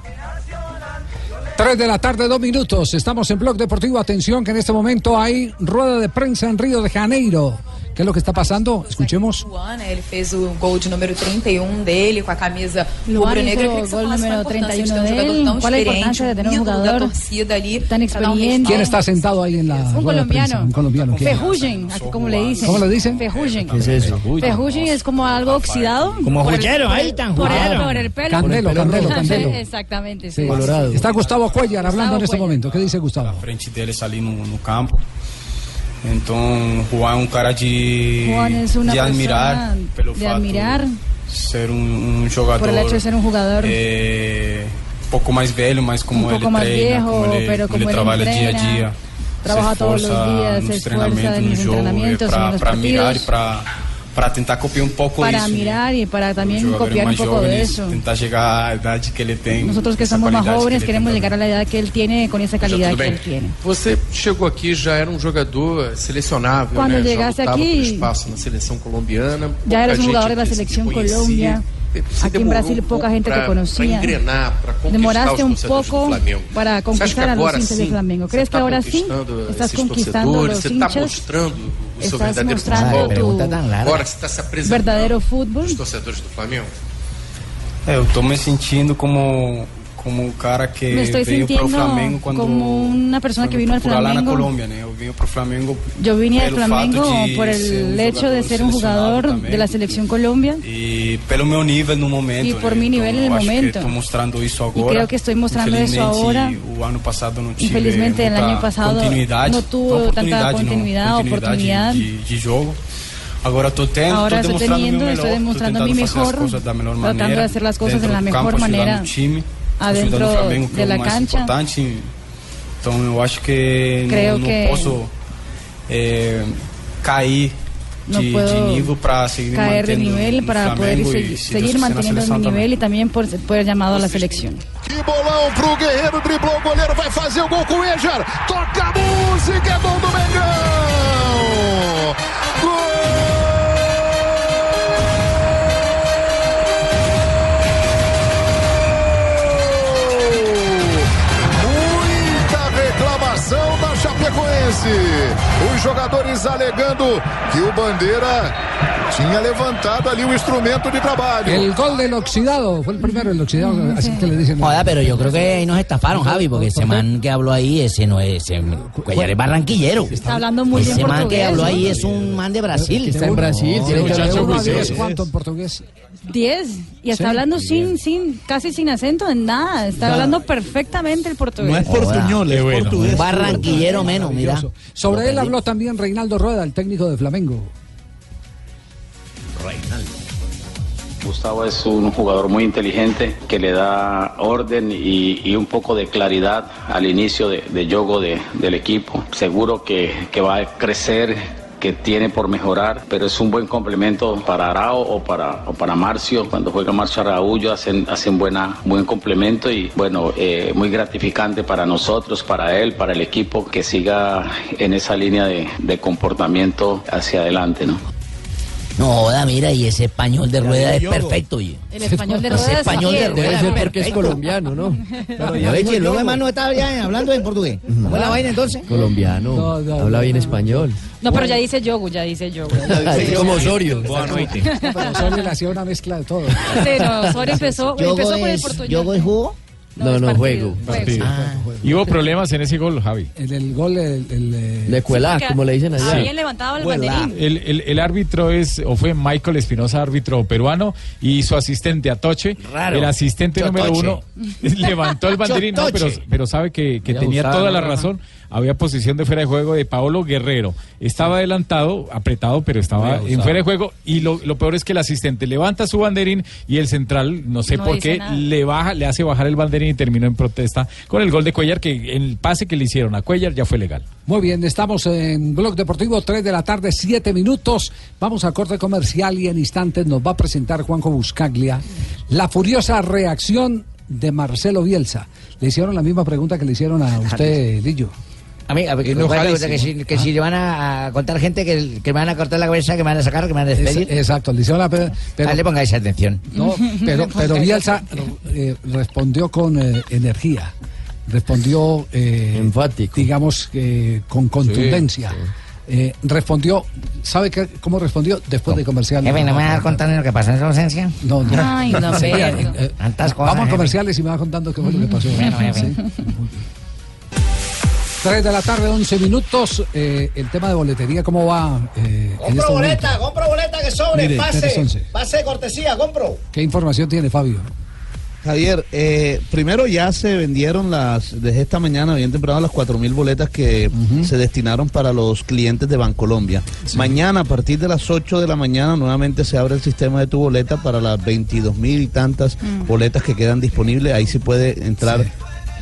[SPEAKER 4] 3 de la tarde, dos minutos. Estamos en Blog Deportivo. Atención que en este momento hay rueda de prensa en Río de Janeiro. ¿Qué es lo que está pasando? Escuchemos.
[SPEAKER 20] Ele fez o gol de número 31 dele com a camisa rubro-negra. Você
[SPEAKER 8] gol número
[SPEAKER 20] qual a importância de
[SPEAKER 8] 31
[SPEAKER 20] ter um
[SPEAKER 8] de
[SPEAKER 20] jogador
[SPEAKER 8] él.
[SPEAKER 20] tão
[SPEAKER 8] ¿Cuál es la importancia de tener un jugador tan experiente?
[SPEAKER 4] ¿Quién está sentado ahí en la
[SPEAKER 8] Un colombiano.
[SPEAKER 4] Un colombiano.
[SPEAKER 8] aquí como le dicen.
[SPEAKER 4] ¿Cómo le dicen?
[SPEAKER 8] Ferrugem.
[SPEAKER 4] ¿Qué es eso?
[SPEAKER 8] Ferrugem es como algo oxidado.
[SPEAKER 4] Como
[SPEAKER 8] por
[SPEAKER 4] ahí tan jullero.
[SPEAKER 8] Por el pelo.
[SPEAKER 4] Candelo, Candelo. Candelo.
[SPEAKER 8] Exactamente, sí.
[SPEAKER 4] Sí. Está Gustavo Cuellar hablando en este momento. ¿Qué dice Gustavo?
[SPEAKER 21] frente deles ali no, no campo. Então, Juan é um cara de,
[SPEAKER 8] Juan es una
[SPEAKER 21] de admirar
[SPEAKER 8] persona
[SPEAKER 21] pelo
[SPEAKER 8] de
[SPEAKER 21] fato
[SPEAKER 8] admirar
[SPEAKER 21] ser um, um jogador
[SPEAKER 8] por el hecho de ser un jugador
[SPEAKER 21] é, um pouco mais velho, mas como
[SPEAKER 8] un
[SPEAKER 21] ele
[SPEAKER 8] poco más
[SPEAKER 21] treina,
[SPEAKER 8] viejo,
[SPEAKER 21] como ele,
[SPEAKER 8] pero
[SPEAKER 21] como
[SPEAKER 8] como
[SPEAKER 21] ele
[SPEAKER 8] él
[SPEAKER 21] trabalha dia a
[SPEAKER 8] entrena,
[SPEAKER 21] dia,
[SPEAKER 8] trabaja
[SPEAKER 21] se
[SPEAKER 8] todos los
[SPEAKER 21] esforça
[SPEAKER 8] días, se
[SPEAKER 21] nos
[SPEAKER 8] esfuerza
[SPEAKER 21] treinamentos,
[SPEAKER 8] en
[SPEAKER 21] no
[SPEAKER 8] los
[SPEAKER 21] jogo,
[SPEAKER 8] entrenamientos, en los
[SPEAKER 21] para mirar e
[SPEAKER 8] partidos.
[SPEAKER 21] para para tentar copiar um pouco
[SPEAKER 8] para
[SPEAKER 21] isso. né?
[SPEAKER 8] mirar y para también
[SPEAKER 21] Jogadores
[SPEAKER 8] copiar un
[SPEAKER 21] mais
[SPEAKER 8] poco de
[SPEAKER 21] jovens,
[SPEAKER 8] eso.
[SPEAKER 21] tentar chegar à idade que ele tem.
[SPEAKER 8] Nosotros que
[SPEAKER 21] essa
[SPEAKER 8] somos más
[SPEAKER 21] qualidade que
[SPEAKER 8] jóvenes
[SPEAKER 21] ele
[SPEAKER 8] queremos
[SPEAKER 21] tem.
[SPEAKER 8] llegar a la edad que él tiene con esa calidad
[SPEAKER 22] tudo
[SPEAKER 8] que
[SPEAKER 22] bem?
[SPEAKER 8] él tiene.
[SPEAKER 22] Você chegou aqui já era um jogador selecionável,
[SPEAKER 8] Quando
[SPEAKER 22] né? Já
[SPEAKER 8] chegaste
[SPEAKER 22] lutava
[SPEAKER 8] aqui,
[SPEAKER 22] por espaço na seleção colombiana.
[SPEAKER 8] Ya eras
[SPEAKER 22] pouca
[SPEAKER 8] un jugador
[SPEAKER 22] gente
[SPEAKER 8] de la
[SPEAKER 22] que se
[SPEAKER 8] selección
[SPEAKER 22] conhecia.
[SPEAKER 8] Colombia.
[SPEAKER 22] Você
[SPEAKER 8] Aquí en Brasil
[SPEAKER 22] um
[SPEAKER 8] poca
[SPEAKER 22] pouco
[SPEAKER 8] gente
[SPEAKER 22] pra-
[SPEAKER 8] te conocía.
[SPEAKER 22] Pra engrenar, para conquistar
[SPEAKER 8] Demoraste
[SPEAKER 22] os
[SPEAKER 8] un
[SPEAKER 22] torcedores
[SPEAKER 8] poco
[SPEAKER 22] do Flamengo.
[SPEAKER 8] para
[SPEAKER 22] que
[SPEAKER 8] conquistar a los
[SPEAKER 22] agora
[SPEAKER 8] hinchas del
[SPEAKER 22] sim,
[SPEAKER 8] Flamengo.
[SPEAKER 22] você
[SPEAKER 8] ¿Crees que
[SPEAKER 22] tá
[SPEAKER 8] ahora sí
[SPEAKER 22] conquistando
[SPEAKER 8] estás
[SPEAKER 22] esses
[SPEAKER 8] conquistando
[SPEAKER 22] torcedores?
[SPEAKER 8] los
[SPEAKER 22] Você está
[SPEAKER 8] hinchas?
[SPEAKER 22] mostrando o seu
[SPEAKER 8] Estás
[SPEAKER 22] verdadeiro
[SPEAKER 8] mostrando
[SPEAKER 22] futebol? Agora você está se apresentando os torcedores do Flamengo?
[SPEAKER 21] É, eu tô me sentindo como como um cara que
[SPEAKER 8] Me estoy
[SPEAKER 21] veio pro
[SPEAKER 8] sintiendo
[SPEAKER 21] Flamengo quando
[SPEAKER 8] como una persona que vino al
[SPEAKER 21] lá na
[SPEAKER 8] Flamengo.
[SPEAKER 21] Colômbia, né? Eu vim pro Flamengo
[SPEAKER 8] Yo vine al
[SPEAKER 21] pelo fato
[SPEAKER 8] Flamengo por el
[SPEAKER 21] um
[SPEAKER 8] hecho de
[SPEAKER 21] jogador
[SPEAKER 8] ser un jugador
[SPEAKER 21] selecionado
[SPEAKER 8] de la selección Colombia
[SPEAKER 21] e pelo meu nível no momento.
[SPEAKER 8] y por
[SPEAKER 21] né?
[SPEAKER 8] mi nivel en el momento.
[SPEAKER 21] mostrando isso agora.
[SPEAKER 8] creo que estoy mostrando eso
[SPEAKER 21] Infelizmente,
[SPEAKER 8] ahora.
[SPEAKER 21] O ano passado não tive
[SPEAKER 8] Infelizmente el año pasado no tuvo tanta continuidad, oportunidad.
[SPEAKER 21] de, de jogo. Agora
[SPEAKER 8] Ahora estoy teniendo, estoy demostrando mi mejor, tratando de hacer las cosas de la mejor manera adentro
[SPEAKER 21] ajudando o Flamengo, que
[SPEAKER 8] de
[SPEAKER 21] é
[SPEAKER 8] la
[SPEAKER 21] o mais
[SPEAKER 8] cancha.
[SPEAKER 21] importante. Então eu acho que
[SPEAKER 8] Creo
[SPEAKER 21] não, não
[SPEAKER 8] que
[SPEAKER 21] posso é, cair
[SPEAKER 8] No
[SPEAKER 21] de,
[SPEAKER 8] puedo
[SPEAKER 21] de nível para seguir
[SPEAKER 8] caer de
[SPEAKER 21] mantendo
[SPEAKER 8] nivel
[SPEAKER 21] no
[SPEAKER 8] para poder
[SPEAKER 21] Flamengo e,
[SPEAKER 8] seguir
[SPEAKER 21] na
[SPEAKER 8] manteniendo mi
[SPEAKER 21] seleção também.
[SPEAKER 8] nivel y también por poder llamado a la selección.
[SPEAKER 2] Que bolão pro Guerreiro, driblou o goleiro, vai fazer o gol com o Ejar. Toca a música, é gol do Mengão! Muita Chapecoense.
[SPEAKER 23] Os jogadores alegando que o Bandeira tinha levantado ali o instrumento de trabalho.
[SPEAKER 4] El gol del oxidado, fue el primero el oxidado, así que le dicen.
[SPEAKER 5] Joda, pero yo creo que ahí nos estafaron, Javi, porque ese man que habló ahí, ese no es. Ese, Cuellar es barranquillero.
[SPEAKER 8] Está hablando muy
[SPEAKER 5] Ese
[SPEAKER 8] bien
[SPEAKER 5] man que habló ahí es un man de Brasil.
[SPEAKER 7] Está en Brasil,
[SPEAKER 4] No,
[SPEAKER 7] tiene
[SPEAKER 4] muchacho,
[SPEAKER 7] portugués.
[SPEAKER 4] ¿sabes ¿Cuánto en portugués?
[SPEAKER 8] 10 y está
[SPEAKER 4] Sí.
[SPEAKER 8] hablando sin, sin, casi sin acento en nada. Está hablando perfectamente el portugués.
[SPEAKER 18] portuñol, es portugués.
[SPEAKER 5] Barranquillero menos, mira.
[SPEAKER 4] Sobre él habló también Reinaldo Rueda, el técnico de Flamengo.
[SPEAKER 24] Gustavo es un jugador muy inteligente que le da orden y, un poco de claridad al inicio de, juego de- del equipo. Seguro que, que va a crecer, que tiene por mejorar, pero es un buen complemento para Arao o para, o para Marcio. Cuando juega Marcio Araújo hacen, hacen buena, buen complemento y bueno, eh, muy gratificante para nosotros, para él, para el equipo, que siga en esa línea de, de comportamiento hacia adelante. ¿no?
[SPEAKER 5] No, joda, mira, y ese español de rueda es perfecto, oye.
[SPEAKER 8] El español de
[SPEAKER 5] Ese
[SPEAKER 8] ruedas.
[SPEAKER 5] español de
[SPEAKER 8] sí,
[SPEAKER 5] rueda
[SPEAKER 7] Debe
[SPEAKER 5] es
[SPEAKER 7] ser porque es colombiano, ¿no?
[SPEAKER 5] Ya ves que luego además no estaba ya hablando en portugués. ¿Cómo es la vaina entonces?
[SPEAKER 7] Colombiano.
[SPEAKER 4] No, no,
[SPEAKER 7] Habla bien español.
[SPEAKER 8] No, pero ya dice yogu, ya dice yogu.
[SPEAKER 7] Así como Osorio.
[SPEAKER 4] Pero Osorio le hacía una mezcla de todo.
[SPEAKER 8] Sí, no, Osorio empezó, empezó con el portugués.
[SPEAKER 5] ¿Yogo es jugo?
[SPEAKER 7] No, no,
[SPEAKER 8] partido,
[SPEAKER 7] juego.
[SPEAKER 6] Partido.
[SPEAKER 5] Ah.
[SPEAKER 6] Y hubo problemas en ese gol, Javi.
[SPEAKER 4] En el gol, el. el, eh,
[SPEAKER 7] De cuelá,
[SPEAKER 8] Porque
[SPEAKER 7] como le dicen allá.
[SPEAKER 8] Habían levantado el banderín.
[SPEAKER 6] El, el- el árbitro es, o fue Michael Espinosa, árbitro peruano, y su asistente Atoche.
[SPEAKER 5] Raro.
[SPEAKER 6] El asistente número uno levantó el banderín, no, pero, pero sabe que, que tenía toda
[SPEAKER 11] ¿no,
[SPEAKER 6] la razón. Había posición de fuera de juego de Paolo Guerrero. Estaba adelantado, apretado, pero estaba en fuera de juego. Y lo, lo peor es que el asistente levanta su banderín y el central, no sé
[SPEAKER 8] No
[SPEAKER 6] por qué,
[SPEAKER 8] nada.
[SPEAKER 6] le baja, le hace bajar el banderín y terminó en protesta con el gol de Cuellar, que el pase que le hicieron a Cuellar ya fue legal.
[SPEAKER 4] Muy bien, estamos en Blog Deportivo, 3 de la tarde, 7 minutos. Vamos a corte comercial y en instantes nos va a presentar Juanjo Buscaglia la furiosa reacción de Marcelo Bielsa. Le hicieron la misma pregunta que le hicieron a usted, Lillo.
[SPEAKER 5] A mí, a ver, que, que, si, que si le van a, contar gente que, que me van a cortar la cabeza, que me van a sacar, que me van a despedir.
[SPEAKER 4] Es- exacto, le hicieron la pe- pero,
[SPEAKER 5] Ah, le pongáis atención.
[SPEAKER 4] no, pero, pero Bielsa eh, respondió con eh, energía, respondió, eh,
[SPEAKER 7] Enfático.
[SPEAKER 4] digamos, eh, con contundencia. Eh, respondió, ¿sabe qué, cómo respondió? Después de comercial.
[SPEAKER 5] Jefe, ¿no me va a dar contar lo que pasó en su ausencia?
[SPEAKER 4] No, no.
[SPEAKER 8] Ay, no,
[SPEAKER 4] Sí, eh, eh,
[SPEAKER 5] cosas,
[SPEAKER 4] Vamos a
[SPEAKER 5] jefe.
[SPEAKER 4] comerciales y me va contando qué fue lo que pasó.
[SPEAKER 5] Bueno, jefe.
[SPEAKER 4] Sí. 3 de la tarde, 11 minutos. Eh, el tema de boletería, ¿cómo va? eh, en
[SPEAKER 5] Compro
[SPEAKER 4] este
[SPEAKER 5] boleta,
[SPEAKER 4] momento?
[SPEAKER 5] compro boleta que sobre,
[SPEAKER 4] Mire,
[SPEAKER 5] pase, pase de cortesía, compro.
[SPEAKER 4] ¿Qué información tiene Fabio?
[SPEAKER 18] Javier, eh, primero ya se vendieron las, desde esta mañana, bien temprano, las 4.000 boletas que se destinaron para los clientes de Bancolombia. Mañana, a partir de las 8 de la mañana, nuevamente se abre el sistema de tu boleta para las 22.000 y tantas boletas que quedan disponibles. Ahí sí puede entrar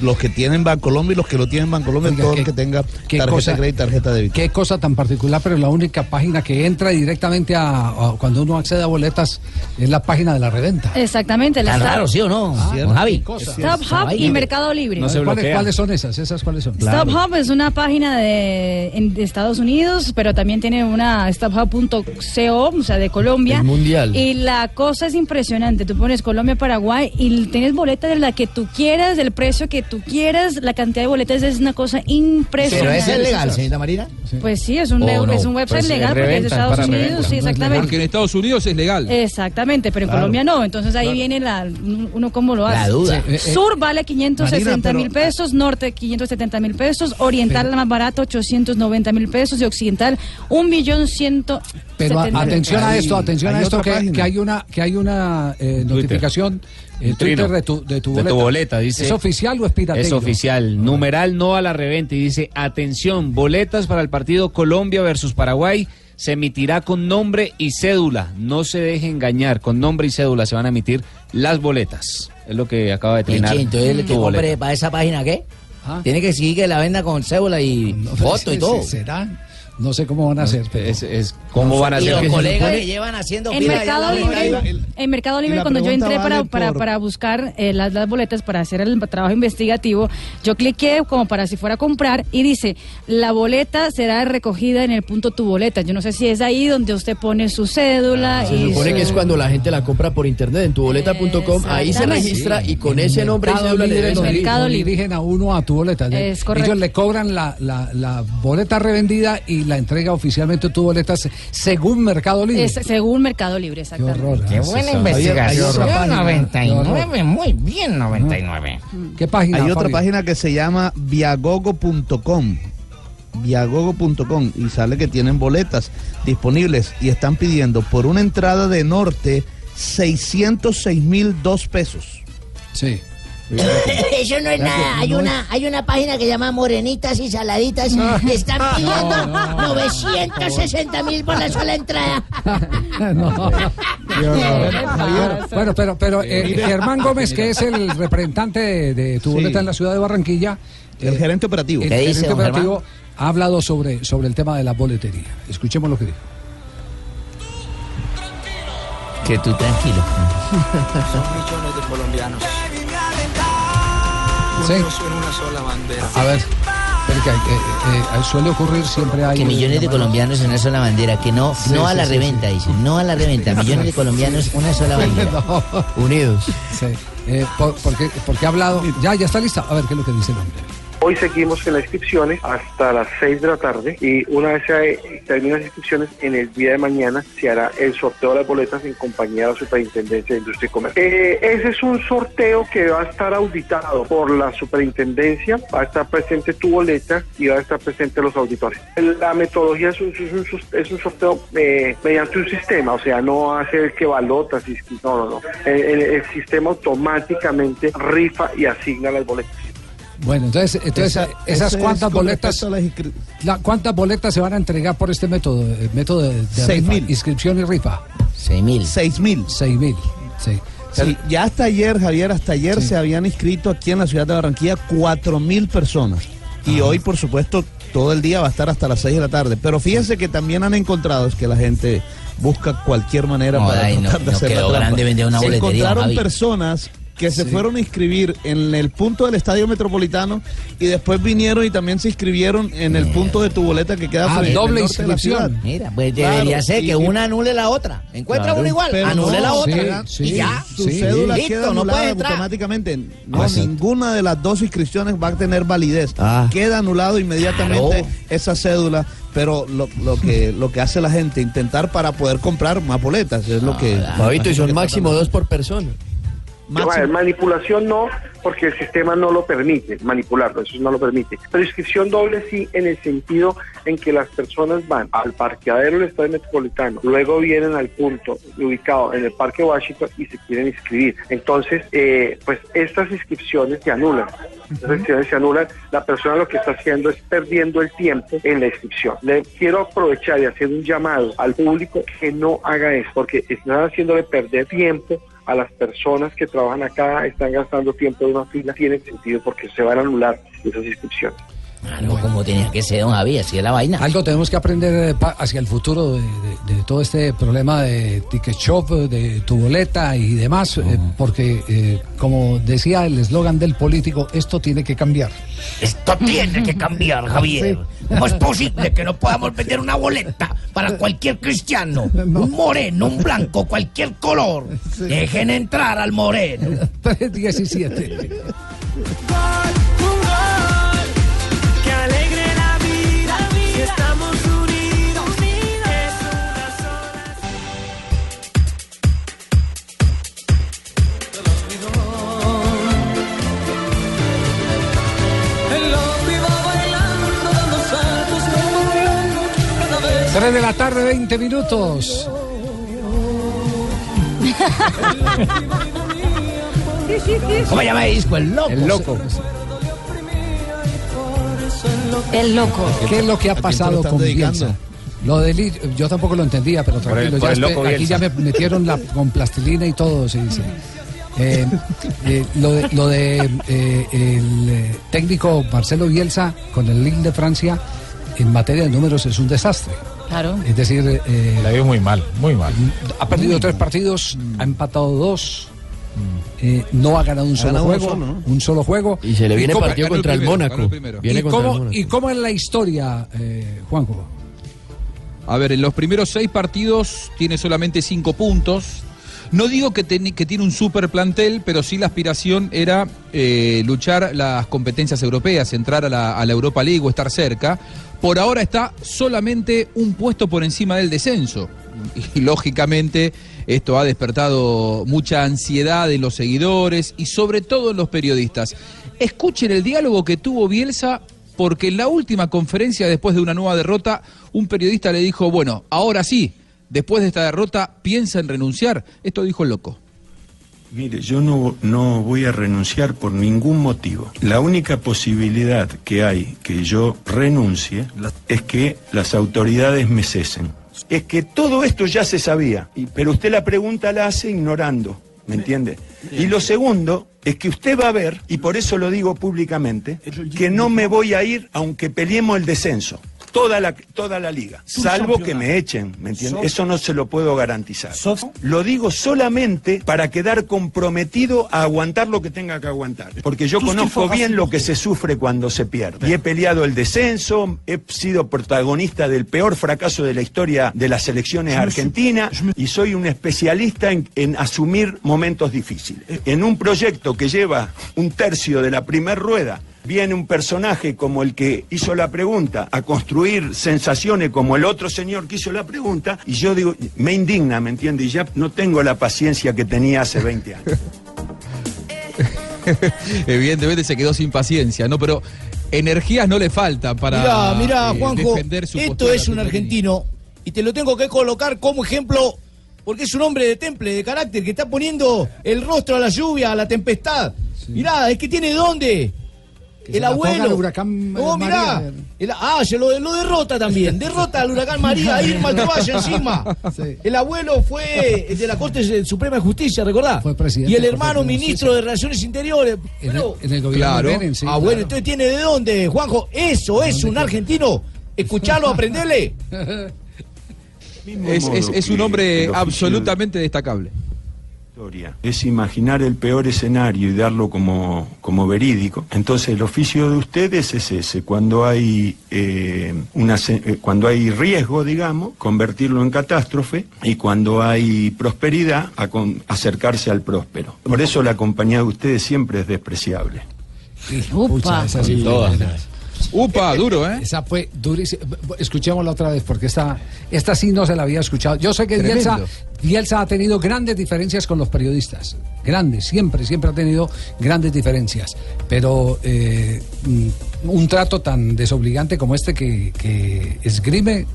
[SPEAKER 18] los que tienen Bancolombia y los que no tienen Bancolombia,
[SPEAKER 4] Oiga,
[SPEAKER 18] todo
[SPEAKER 4] qué-
[SPEAKER 18] el que tenga tarjeta
[SPEAKER 4] cosa-
[SPEAKER 18] de crédito y tarjeta de débito.
[SPEAKER 4] Qué cosa tan particular, pero la única página que entra directamente a, a- cuando uno accede a boletas es la página de la reventa.
[SPEAKER 8] Exactamente. La
[SPEAKER 5] raro, ¿sí o no?
[SPEAKER 8] Hub y Mercado Libre.
[SPEAKER 11] No
[SPEAKER 4] ¿Cuáles,
[SPEAKER 11] bloquea.
[SPEAKER 4] cuáles son esas? ¿Esas cuáles son?
[SPEAKER 8] Stop Hub es una página de, en- de Estados Unidos, pero también tiene una StopHub.co, o sea, de Colombia.
[SPEAKER 7] El mundial.
[SPEAKER 8] Y la cosa es impresionante. Tú pones Colombia, Paraguay y tienes boletas de la que tú quieras, del precio que tú quieras. La cantidad de boletas es una cosa
[SPEAKER 5] Pero
[SPEAKER 8] impresionante.
[SPEAKER 5] ese es legal, señorita Marina.
[SPEAKER 8] Pues sí, es un,
[SPEAKER 5] ¿O
[SPEAKER 8] web-
[SPEAKER 5] no?
[SPEAKER 8] es un website
[SPEAKER 11] Pues,
[SPEAKER 8] legal
[SPEAKER 11] es
[SPEAKER 8] porque es de Estados Unidos,
[SPEAKER 11] reventa.
[SPEAKER 8] sí, exactamente.
[SPEAKER 9] Porque en Estados Unidos es legal.
[SPEAKER 8] Exactamente, pero en
[SPEAKER 18] Claro.
[SPEAKER 8] Colombia no. Entonces ahí viene la, uno cómo lo hace.
[SPEAKER 5] La duda.
[SPEAKER 4] Sí, eh, eh,
[SPEAKER 8] Sur vale 560
[SPEAKER 18] Marina,
[SPEAKER 8] mil pesos, norte 570 mil pesos, oriental la más barata 890 mil pesos y occidental un millón ciento
[SPEAKER 4] Pero atención a esto, atención a esto que hay una que hay una eh, notificación en Twitter
[SPEAKER 11] Trino.
[SPEAKER 4] de tu, de tu
[SPEAKER 11] De
[SPEAKER 4] boleta.
[SPEAKER 11] tu boleta, dice-
[SPEAKER 4] ¿Es oficial o es piratería?
[SPEAKER 11] Es oficial. Numeral no a la reventa. Y dice, atención, boletas para el partido Colombia versus Paraguay. Se emitirá con nombre y cédula. No se deje engañar. Con nombre y cédula se van a emitir las boletas. Es lo que acaba de trinar.
[SPEAKER 5] Entonces el
[SPEAKER 11] tu
[SPEAKER 5] que compre
[SPEAKER 11] boleta.
[SPEAKER 5] para esa página, ¿qué?
[SPEAKER 4] Ah.
[SPEAKER 5] Tiene que seguir que la venda con cédula y
[SPEAKER 4] No,
[SPEAKER 5] foto y todo.
[SPEAKER 4] No sé cómo van a hacer, pero...
[SPEAKER 11] Es, es ¿Cómo van a
[SPEAKER 5] Y
[SPEAKER 11] hacer
[SPEAKER 5] los
[SPEAKER 11] que se
[SPEAKER 5] colegas
[SPEAKER 11] supone-
[SPEAKER 5] le llevan haciendo
[SPEAKER 8] En Mercado Libre, en Mercado cuando yo entré para,
[SPEAKER 18] vale
[SPEAKER 8] para,
[SPEAKER 18] por-
[SPEAKER 8] para buscar eh, las, las boletas para hacer el trabajo investigativo, yo cliqué como para si fuera a comprar y dice, la boleta será recogida en el punto tu boleta. Yo no sé si es ahí donde usted pone su cédula
[SPEAKER 7] Se
[SPEAKER 8] y
[SPEAKER 7] supone
[SPEAKER 8] su-
[SPEAKER 7] que es cuando la gente la compra por internet en tuboleta.com, ahí se registra y con
[SPEAKER 4] En
[SPEAKER 7] ese nombre y
[SPEAKER 4] Mercado
[SPEAKER 7] cédula le
[SPEAKER 4] Libre. Di- lo dirigen a uno a tu boleta. Le-
[SPEAKER 8] Es correcto.
[SPEAKER 4] Ellos le cobran la, la, la boleta revendida y la entrega oficialmente tu boleta. se- según Mercado Libre.
[SPEAKER 8] Es según Mercado Libre, exactamente.
[SPEAKER 12] Qué buena investigación.
[SPEAKER 4] Hay otra página.
[SPEAKER 12] 99, muy bien 99.
[SPEAKER 4] ¿Qué página?
[SPEAKER 18] Hay otra
[SPEAKER 4] Fabio?
[SPEAKER 18] página que se llama viagogo.com. Viagogo.com y sale que tienen boletas disponibles y están pidiendo por una entrada de norte 606 mil dos pesos.
[SPEAKER 4] Sí.
[SPEAKER 25] Eso no es nada. Hay una, hay una página que se llama Morenitas y Saladitas. que están pidiendo 960 mil por la sola entrada.
[SPEAKER 4] Bueno, pero, pero eh, Germán Gómez, que es el representante de, de tu
[SPEAKER 18] Sí.
[SPEAKER 4] boleta en la ciudad de Barranquilla,
[SPEAKER 18] El
[SPEAKER 4] eh,
[SPEAKER 18] gerente operativo.
[SPEAKER 4] el
[SPEAKER 18] ¿Qué dice,
[SPEAKER 4] gerente
[SPEAKER 18] don Germán?
[SPEAKER 4] operativo ha hablado sobre, sobre el tema de la boletería. Escuchemos lo que dijo.
[SPEAKER 5] Que tú tranquilo.
[SPEAKER 26] Son millones de colombianos.
[SPEAKER 4] Sí.
[SPEAKER 26] En una sola bandera.
[SPEAKER 4] A ver, pero que, eh, eh, suele ocurrir siempre hay
[SPEAKER 5] Que millones de colombianos en una sola bandera, que no,
[SPEAKER 4] Sí,
[SPEAKER 5] no a la
[SPEAKER 4] sí,
[SPEAKER 5] reventa,
[SPEAKER 4] sí.
[SPEAKER 5] dicen, no a la reventa, millones de colombianos, una sola bandera.
[SPEAKER 7] Unidos.
[SPEAKER 4] Sí. Eh, por, porque, porque ha hablado. Ya, ya está lista. A ver qué es lo que dice el hombre.
[SPEAKER 27] Hoy seguimos en las inscripciones hasta las 6 de la tarde y una vez se terminan las inscripciones, en el día de mañana se hará el sorteo de las boletas en compañía de la Superintendencia de Industria y Comercio. Eh, ese es un sorteo que va a estar auditado por la Superintendencia, va a estar presente tu boleta y va a estar presente los auditores. La metodología es un, sorteo eh, mediante un sistema, o sea, no hace el que balotas, no, no, no. El sistema automáticamente rifa y asigna las boletas.
[SPEAKER 4] Bueno, entonces, entonces
[SPEAKER 18] Esa-
[SPEAKER 4] esas
[SPEAKER 18] es
[SPEAKER 4] cuántas boletas, la- cuántas boletas se van a entregar por este método, el método de, de
[SPEAKER 18] Seis
[SPEAKER 4] rifa,
[SPEAKER 18] mil.
[SPEAKER 4] inscripción y rifa.
[SPEAKER 5] Seis mil.
[SPEAKER 18] Seis mil.
[SPEAKER 4] Seis mil, sí.
[SPEAKER 18] Sí, ya hasta ayer, Javier, hasta ayer se habían inscrito aquí en la ciudad de Barranquilla cuatro mil personas. Y hoy, por supuesto, todo el día va a estar hasta las 6 de la tarde. Pero fíjense que también han encontrado es que la gente busca cualquier manera
[SPEAKER 5] No,
[SPEAKER 18] para
[SPEAKER 5] ay, no-
[SPEAKER 18] tratar de
[SPEAKER 5] no
[SPEAKER 18] hacer la
[SPEAKER 5] quedó
[SPEAKER 18] trampa.
[SPEAKER 5] grande vender una
[SPEAKER 18] Se
[SPEAKER 5] boletería,
[SPEAKER 18] encontraron
[SPEAKER 5] Javi.
[SPEAKER 18] personas que se
[SPEAKER 4] Sí.
[SPEAKER 18] fueron a inscribir en el punto del Estadio Metropolitano y después vinieron y también se inscribieron en el punto de tu boleta que queda
[SPEAKER 4] Ah,
[SPEAKER 18] frente
[SPEAKER 4] doble
[SPEAKER 18] norte de la
[SPEAKER 4] inscripción.
[SPEAKER 18] ciudad.
[SPEAKER 5] Mira, pues
[SPEAKER 18] Claro,
[SPEAKER 5] debería ser que una anule la otra. Encuentra
[SPEAKER 18] Claro,
[SPEAKER 5] una igual, anule
[SPEAKER 18] no,
[SPEAKER 5] la otra.
[SPEAKER 4] sí,
[SPEAKER 5] y
[SPEAKER 4] sí,
[SPEAKER 5] ya.
[SPEAKER 18] Tu
[SPEAKER 4] Sí.
[SPEAKER 18] cédula
[SPEAKER 5] Listo,
[SPEAKER 18] queda
[SPEAKER 5] no entrar.
[SPEAKER 18] automáticamente. No,
[SPEAKER 4] Exacto.
[SPEAKER 18] ninguna de las dos inscripciones va a tener validez.
[SPEAKER 7] Ah.
[SPEAKER 18] Queda anulado inmediatamente
[SPEAKER 5] Claro.
[SPEAKER 18] esa cédula, pero lo, lo que lo que hace la gente intentar para poder comprar más boletas es lo que
[SPEAKER 7] Fabito, y son máximo dos por persona.
[SPEAKER 27] Ver, manipulación no, porque el sistema no lo permite, manipularlo, eso no lo permite. Pero inscripción doble sí, en el sentido en que las personas van al parqueadero del Estadio Metropolitano, luego vienen al punto ubicado en el Parque Washington y se quieren inscribir. Entonces, eh, pues estas inscripciones se anulan. Estas inscripciones se anulan. La persona lo que está haciendo es perdiendo el tiempo en la inscripción. Le quiero aprovechar y hacer un llamado al público que no haga eso, porque están haciéndole perder tiempo a las personas que trabajan acá, están gastando tiempo en una fila, tiene sentido porque se van a anular esas inscripciones.
[SPEAKER 5] Claro, como tenía que ser, don Javi, así es la vaina.
[SPEAKER 4] Algo tenemos que aprender eh, hacia el futuro de, de- de todo este problema de ticket shop, de tu boleta y demás, eh, porque eh, como decía el eslogan del político, esto tiene que cambiar.
[SPEAKER 12] Esto tiene que cambiar, Javier. ¿Cómo es posible que no podamos vender una boleta para cualquier cristiano? Un moreno, un blanco, cualquier color. Dejen entrar al moreno.
[SPEAKER 4] 317. 3 de la tarde, 20 minutos.
[SPEAKER 12] ¿Cómo se llama el disco? El loco.
[SPEAKER 4] El loco.
[SPEAKER 8] El loco.
[SPEAKER 4] ¿Qué es lo que ha pasado con? Bielsa? Lo del I- yo tampoco lo entendía, pero
[SPEAKER 6] Por el-
[SPEAKER 4] tranquilo,
[SPEAKER 6] por
[SPEAKER 4] ya espe-
[SPEAKER 6] loco
[SPEAKER 4] aquí ya me metieron la, con plastilina y todo, sí, sí. Eh, eh, lo de, lo de, eh, el técnico Marcelo Bielsa con el Lille de Francia en materia de números es un desastre.
[SPEAKER 8] Claro.
[SPEAKER 4] Es decir, eh,
[SPEAKER 6] La veo muy mal, muy mal.
[SPEAKER 4] ha perdido tres partidos, ha empatado dos, eh, no ha ganado un solo
[SPEAKER 7] ganado
[SPEAKER 4] juego,
[SPEAKER 7] solo, ¿no?
[SPEAKER 4] un solo juego.
[SPEAKER 7] Y se le viene
[SPEAKER 4] cómo-
[SPEAKER 7] partido contra el
[SPEAKER 9] primero,
[SPEAKER 7] Mónaco.
[SPEAKER 9] el.
[SPEAKER 7] Viene
[SPEAKER 4] ¿Y
[SPEAKER 7] contra el
[SPEAKER 4] cómo,
[SPEAKER 7] Mónaco.
[SPEAKER 4] ¿Y cómo es la historia, eh, Juanjo?
[SPEAKER 9] A ver, en los primeros seis partidos tiene solamente cinco puntos. No digo que, tiene un super plantel, pero sí la aspiración era eh, luchar las competencias europeas, entrar a la, a la Europa League o estar cerca. Por ahora está solamente un puesto por encima del descenso. Y lógicamente esto ha despertado mucha ansiedad en los seguidores y sobre todo en los periodistas. Escuchen el diálogo que tuvo Bielsa porque en la última conferencia después de una nueva derrota, un periodista le dijo, bueno, ahora sí, después de esta derrota, piensa en renunciar. Esto dijo el loco.
[SPEAKER 28] Mire, yo no, no voy a renunciar por ningún motivo. La única posibilidad que hay que yo renuncie es que las autoridades me cesen. Es que todo esto ya se sabía, pero usted la pregunta la hace ignorando, ¿me entiende? Y lo segundo es que usted va a ver, y por eso lo digo públicamente, que no me voy a ir aunque peleemos el descenso. Toda la, toda la liga, salvo que me echen, ¿me entiende? Eso no se lo puedo garantizar. Lo digo solamente para quedar comprometido a aguantar lo que tenga que aguantar. Porque yo conozco bien lo que se sufre cuando se pierde. Y he peleado el descenso, he sido protagonista del peor fracaso de la historia de las selecciones argentinas y soy un especialista en, en asumir momentos difíciles. En un proyecto que lleva un tercio de la primer rueda, viene un personaje como el que hizo la pregunta a construir sensaciones como el otro señor que hizo la pregunta y yo digo, me indigna, ¿me entiende? Y ya no tengo la paciencia que tenía hace 20 años.
[SPEAKER 9] Evidentemente se quedó sin paciencia, ¿no? Pero energías no le faltan para
[SPEAKER 12] Mirá, mirá,
[SPEAKER 9] eh,
[SPEAKER 12] Juanjo,
[SPEAKER 9] defender su
[SPEAKER 12] esto es un argentino y te lo tengo que colocar como ejemplo porque es un hombre de temple, de carácter, que está poniendo el rostro a la lluvia, a la tempestad. Mirá, es que tiene dónde. El abuelo.
[SPEAKER 4] el huracán,
[SPEAKER 12] oh, mirá. El- ah, se lo, lo derrota también. Derrota al huracán María, Irma vaya encima. El abuelo fue de la Corte Suprema de Justicia, ¿recordás?
[SPEAKER 4] Fue presidente
[SPEAKER 12] y el hermano
[SPEAKER 4] de
[SPEAKER 12] ministro de Relaciones Interiores.
[SPEAKER 4] En,
[SPEAKER 12] Pero-
[SPEAKER 4] el, en el gobierno
[SPEAKER 9] Claro.
[SPEAKER 4] de sí,
[SPEAKER 12] ah,
[SPEAKER 4] claro.
[SPEAKER 12] bueno, entonces tiene de dónde, Juanjo. Eso es un argentino. Escuchalo, aprendele.
[SPEAKER 9] Es, es- es un hombre absolutamente destacable.
[SPEAKER 28] Historia es imaginar el peor escenario y darlo como, como verídico. Entonces el oficio de ustedes es ese, cuando hay, eh, una, eh, cuando hay riesgo, digamos, convertirlo en catástrofe y cuando hay prosperidad, a con- acercarse al próspero. Por eso la compañía de ustedes siempre es despreciable.
[SPEAKER 4] Pucha, esa sí,
[SPEAKER 6] Todas.
[SPEAKER 9] Upa, duro, ¿eh?
[SPEAKER 4] Esa fue durísima. Escuchémosla otra vez, porque esta, esta sí no se la había escuchado. Yo sé que
[SPEAKER 9] Tremendo.
[SPEAKER 4] Bielsa ha tenido grandes diferencias con los periodistas. Grandes, siempre, siempre ha tenido grandes diferencias. Pero eh, mm, un trato tan desobligante como este que, que esgrime,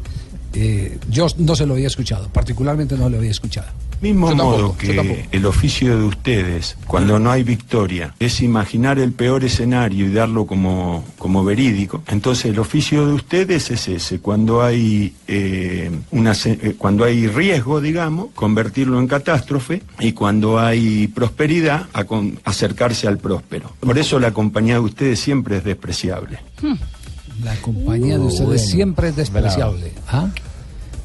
[SPEAKER 4] eh, yo no se lo había escuchado. Particularmente no lo había escuchado.
[SPEAKER 28] Mismo
[SPEAKER 4] tampoco,
[SPEAKER 28] modo que el oficio de ustedes, cuando no hay victoria, es imaginar el peor escenario y darlo como, como verídico. Entonces el oficio de ustedes es ese, cuando hay, eh, una, eh, cuando hay riesgo, digamos, convertirlo en catástrofe y cuando hay prosperidad, a con- acercarse al próspero. Por eso la compañía de ustedes siempre es despreciable.
[SPEAKER 4] La compañía de
[SPEAKER 28] Oh,
[SPEAKER 4] ustedes
[SPEAKER 28] bueno.
[SPEAKER 4] siempre es despreciable. ¿Ah?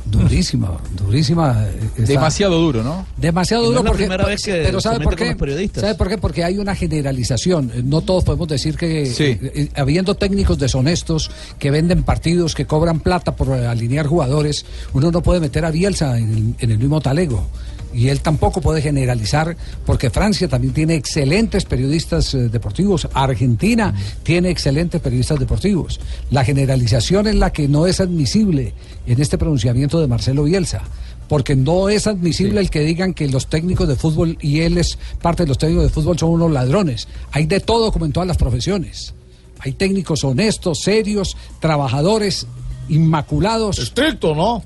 [SPEAKER 4] Durísima, durísima. eh,
[SPEAKER 9] Demasiado duro, ¿no?
[SPEAKER 4] Demasiado
[SPEAKER 18] no
[SPEAKER 4] duro
[SPEAKER 18] es la
[SPEAKER 4] porque
[SPEAKER 18] primera vez que
[SPEAKER 4] pero sabe por
[SPEAKER 18] con
[SPEAKER 4] qué
[SPEAKER 18] los periodistas.
[SPEAKER 4] sabe por qué porque hay una generalización Eh, no todos podemos decir que
[SPEAKER 9] Sí.
[SPEAKER 4] eh, eh, habiendo técnicos deshonestos que venden partidos que cobran plata por alinear jugadores uno no puede meter a Bielsa en el, en el mismo talego y él tampoco puede generalizar porque Francia también tiene excelentes periodistas eh, deportivos Argentina tiene excelentes periodistas deportivos la generalización es la que no es admisible en este pronunciamiento de Marcelo Bielsa porque no es admisible el que digan que los técnicos de fútbol y él es parte de los técnicos de fútbol son unos ladrones. Hay de todo como en todas las profesiones. Hay técnicos honestos, serios, trabajadores, inmaculados.
[SPEAKER 12] Estricto, ¿no?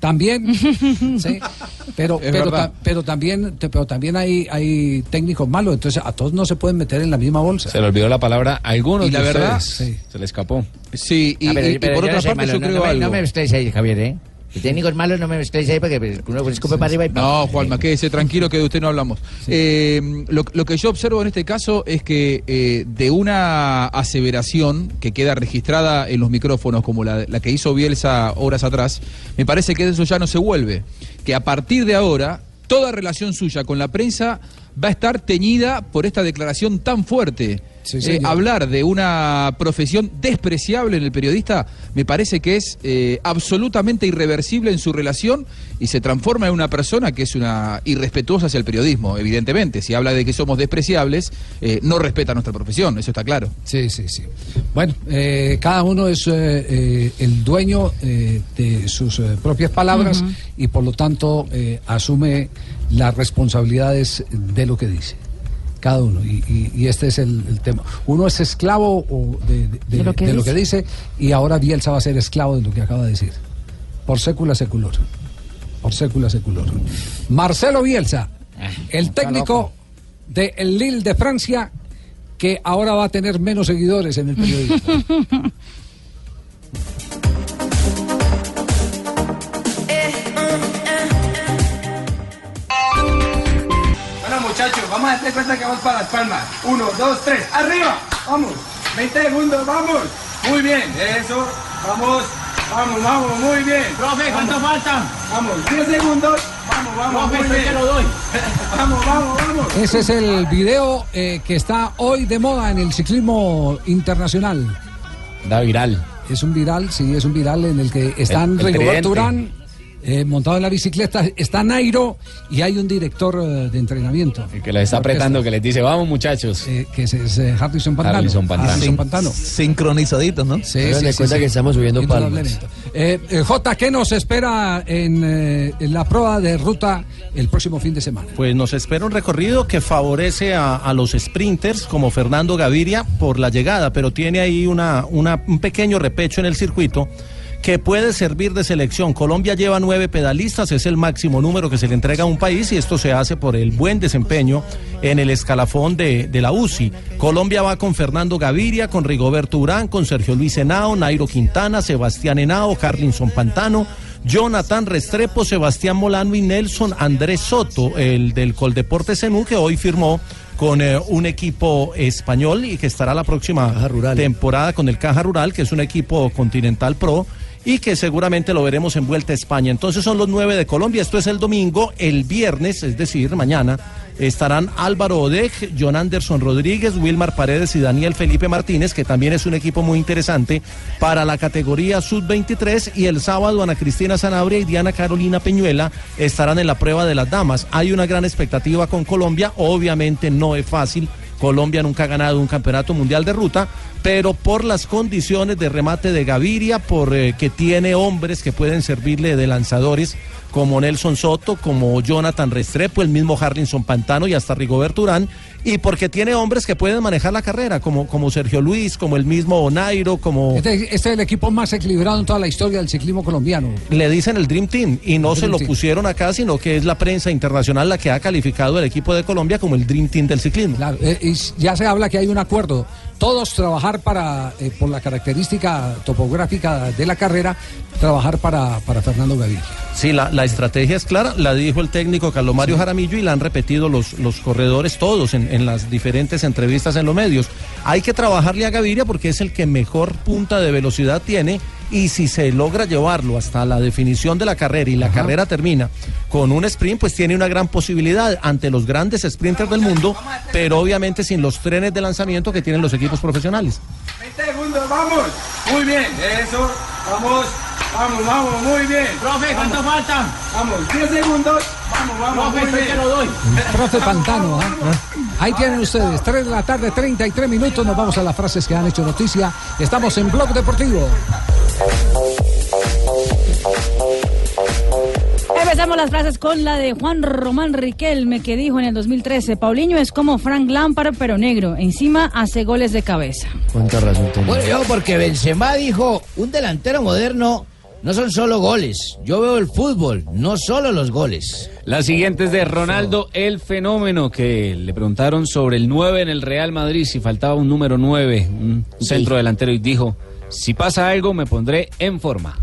[SPEAKER 4] También, sí, pero, pero, ta- pero también, te- pero también hay, hay técnicos malos, entonces a todos no se pueden meter en la misma bolsa.
[SPEAKER 11] Se le olvidó la palabra a algunos
[SPEAKER 9] Y la
[SPEAKER 11] de
[SPEAKER 9] verdad,
[SPEAKER 11] ustedes. Se le escapó.
[SPEAKER 9] Sí, y,
[SPEAKER 5] Ah,
[SPEAKER 9] y- y por otra parte
[SPEAKER 5] malo,
[SPEAKER 9] yo
[SPEAKER 5] no-
[SPEAKER 9] creo
[SPEAKER 5] no me-
[SPEAKER 9] algo.
[SPEAKER 5] No me estés ahí, Javier, ¿eh? Que técnicos malos no me mezcléis ahí porque pues, uno escupe para arriba y
[SPEAKER 9] No, Juanma, quédese tranquilo que de usted no hablamos. Eh, lo, lo que yo observo en este caso es que eh, de una aseveración que queda registrada en los micrófonos, como la, la que hizo Bielsa horas atrás, me parece que de eso ya no se vuelve. Que a partir de ahora, toda relación suya con la prensa va a estar teñida por esta declaración tan fuerte. Eh, hablar de una profesión despreciable en el periodista me parece que es eh, absolutamente irreversible en su relación y se transforma en una persona que es una irrespetuosa hacia el periodismo, evidentemente. Si habla de que somos despreciables, eh, no respeta nuestra profesión, eso está claro.
[SPEAKER 4] Sí, sí, sí. Bueno, eh, cada uno es eh, eh, el dueño eh, de sus eh, propias palabras y por lo tanto eh, asume las responsabilidades de lo que dice. Cada uno. Y, y- y este es el, el tema. Uno es esclavo o de, de-
[SPEAKER 8] De lo que
[SPEAKER 4] de lo que
[SPEAKER 8] dice.
[SPEAKER 4] y ahora Bielsa va a ser esclavo de lo que acaba de decir. Por sécula seculor. Por sécula seculor. Marcelo Bielsa, el técnico de el Lille de Francia, que ahora va a tener menos seguidores en el periodismo.
[SPEAKER 26] hacer cuenta que vamos para las palmas. Uno, dos, tres, arriba. Vamos. 20 segundos, vamos. Muy bien, eso. Vamos, vamos, vamos, muy bien. Profe, ¿cuánto faltan? Vamos, 10 segundos. Vamos, vamos, muy bien. lo doy. vamos, vamos, vamos.
[SPEAKER 4] Ese es el video eh, que está hoy de moda en el ciclismo internacional.
[SPEAKER 11] Da viral.
[SPEAKER 4] Es un viral, sí, es un viral en el que están
[SPEAKER 11] El- el
[SPEAKER 4] Rigoberto
[SPEAKER 11] tridente.
[SPEAKER 4] Urán eh, montado en la bicicleta, está Nairo y hay un director eh, de entrenamiento.
[SPEAKER 11] Que les está apretando, que les dice, vamos muchachos.
[SPEAKER 4] que es, es, eh, Harrison Pantano.
[SPEAKER 11] Harrison Pantano.
[SPEAKER 4] Harrison Pantano.
[SPEAKER 18] Sincronizaditos, ¿no?
[SPEAKER 4] Sí, sí,
[SPEAKER 7] cuenta
[SPEAKER 4] sí.
[SPEAKER 7] que estamos subiendo palmas.
[SPEAKER 4] Eh, eh, J, ¿qué nos espera en, eh, en la prueba de ruta el próximo fin de semana?
[SPEAKER 29] Pues nos espera un recorrido que favorece a, a los sprinters como Fernando Gaviria por la llegada, pero tiene ahí una, una- un pequeño repecho en el circuito que puede servir de selección. Colombia lleva nueve pedalistas, es el máximo número que se le entrega a un país y esto se hace por el buen desempeño en el escalafón de, de la UCI. Colombia va con Fernando Gaviria, con Rigoberto Urán, con Sergio Luis Henao, Nairo Quintana, Sebastián Henao, Carlinson Pantano. Jonathan Restrepo, Sebastián Molano y Nelson Andrés Soto, el del Coldeporte Zenú, que hoy firmó con eh, un equipo español y que estará la próxima temporada con el Caja Rural, que es un equipo continental pro y que seguramente lo veremos en Vuelta a España. Entonces son los nueve de Colombia, esto es el domingo, el viernes, es decir, mañana, estarán Álvaro Odeg, John Anderson Rodríguez, Wilmar Paredes y Daniel Felipe Martínez, que también es un equipo muy interesante para la categoría Sub-23 y el sábado Ana Cristina Sanabria y Diana Carolina Peñuela estarán en la prueba de las damas. Hay una gran expectativa con Colombia, obviamente no es fácil. Colombia nunca ha ganado un campeonato mundial de ruta, pero por las condiciones de remate de Gaviria, por eh, que tiene hombres que pueden servirle de lanzadores como Nelson Soto, como Jonathan Restrepo, el mismo Harrison Pantano y hasta Rigoberto Urán, y porque tiene hombres que pueden manejar la carrera, como, como Sergio Luis, como el mismo Onairo, como...
[SPEAKER 4] Este, este es el equipo más equilibrado en toda la historia del ciclismo colombiano.
[SPEAKER 29] Le dicen el Dream Team y no
[SPEAKER 4] El
[SPEAKER 29] se
[SPEAKER 4] Dream
[SPEAKER 29] lo
[SPEAKER 4] Team.
[SPEAKER 29] pusieron acá, sino que es la prensa internacional la que ha calificado el equipo de Colombia como el Dream Team del ciclismo.
[SPEAKER 4] Claro, eh, y ya se habla que hay un acuerdo. Todos trabajar para, eh, por la característica topográfica de la carrera, trabajar para, para Fernando Gaviria.
[SPEAKER 29] Sí, la, la estrategia es clara, la dijo el técnico Carlos Mario Jaramillo y la han repetido los, los corredores todos en, en las diferentes entrevistas en los medios. Hay que trabajarle a Gaviria porque es el que mejor punta de velocidad tiene y si se logra llevarlo hasta la definición de la carrera y la carrera termina con un sprint, pues tiene una gran posibilidad ante los grandes sprinters del mundo, pero obviamente sin los trenes de lanzamiento que tienen los equipos profesionales.
[SPEAKER 26] 20 segundos, vamos. Muy bien, eso. Vamos, vamos, vamos, muy bien. Profe, ¿cuánto faltan? Vamos, 10 segundos. Vamos, vamos, muy bien. lo doy.
[SPEAKER 4] Profe Pantano, ¿ah? ahí tienen ustedes, 3 de la tarde, 33 minutos, nos vamos a las frases que han hecho noticia. Estamos en Blog Deportivo.
[SPEAKER 8] Empezamos las frases con la de Juan Román Riquelme que dijo en el 2013, Paulinho es como Frank Lampard pero negro, encima hace goles de cabeza.
[SPEAKER 7] ¿Cuánta razón tenés?
[SPEAKER 5] Bueno, yo porque Benzema dijo, un delantero moderno no son solo goles. Yo veo el fútbol, no solo los goles.
[SPEAKER 11] La siguiente es de Ronaldo el Fenómeno, que le preguntaron sobre el 9 en el Real Madrid, si faltaba un número 9, un centro delantero, y dijo, si pasa algo me pondré en forma.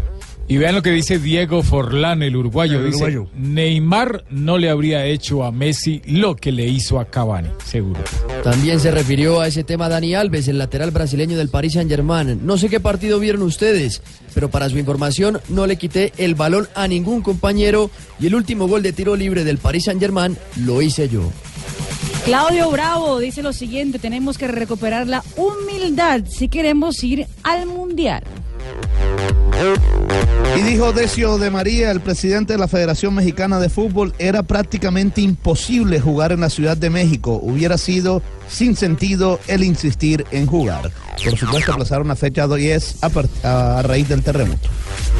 [SPEAKER 6] Y vean lo que dice Diego Forlán, el uruguayo.
[SPEAKER 7] El
[SPEAKER 6] dice,
[SPEAKER 7] uruguayo.
[SPEAKER 6] Neymar no le habría hecho a Messi lo que le hizo a Cavani, seguro.
[SPEAKER 7] También se refirió a ese tema Dani Alves, el lateral brasileño del Paris Saint-Germain. No sé qué partido vieron ustedes, pero para su información no le quité el balón a ningún compañero y el último gol de tiro libre del Paris Saint-Germain lo hice yo.
[SPEAKER 8] Claudio Bravo dice lo siguiente, tenemos que recuperar la humildad si queremos ir al Mundial.
[SPEAKER 18] Y dijo Decio de María, el presidente de la Federación Mexicana de Fútbol, era prácticamente imposible jugar en la Ciudad de México. Hubiera sido sin sentido el insistir en jugar. Por supuesto, aplazaron la fecha 10 a, a raíz del terremoto.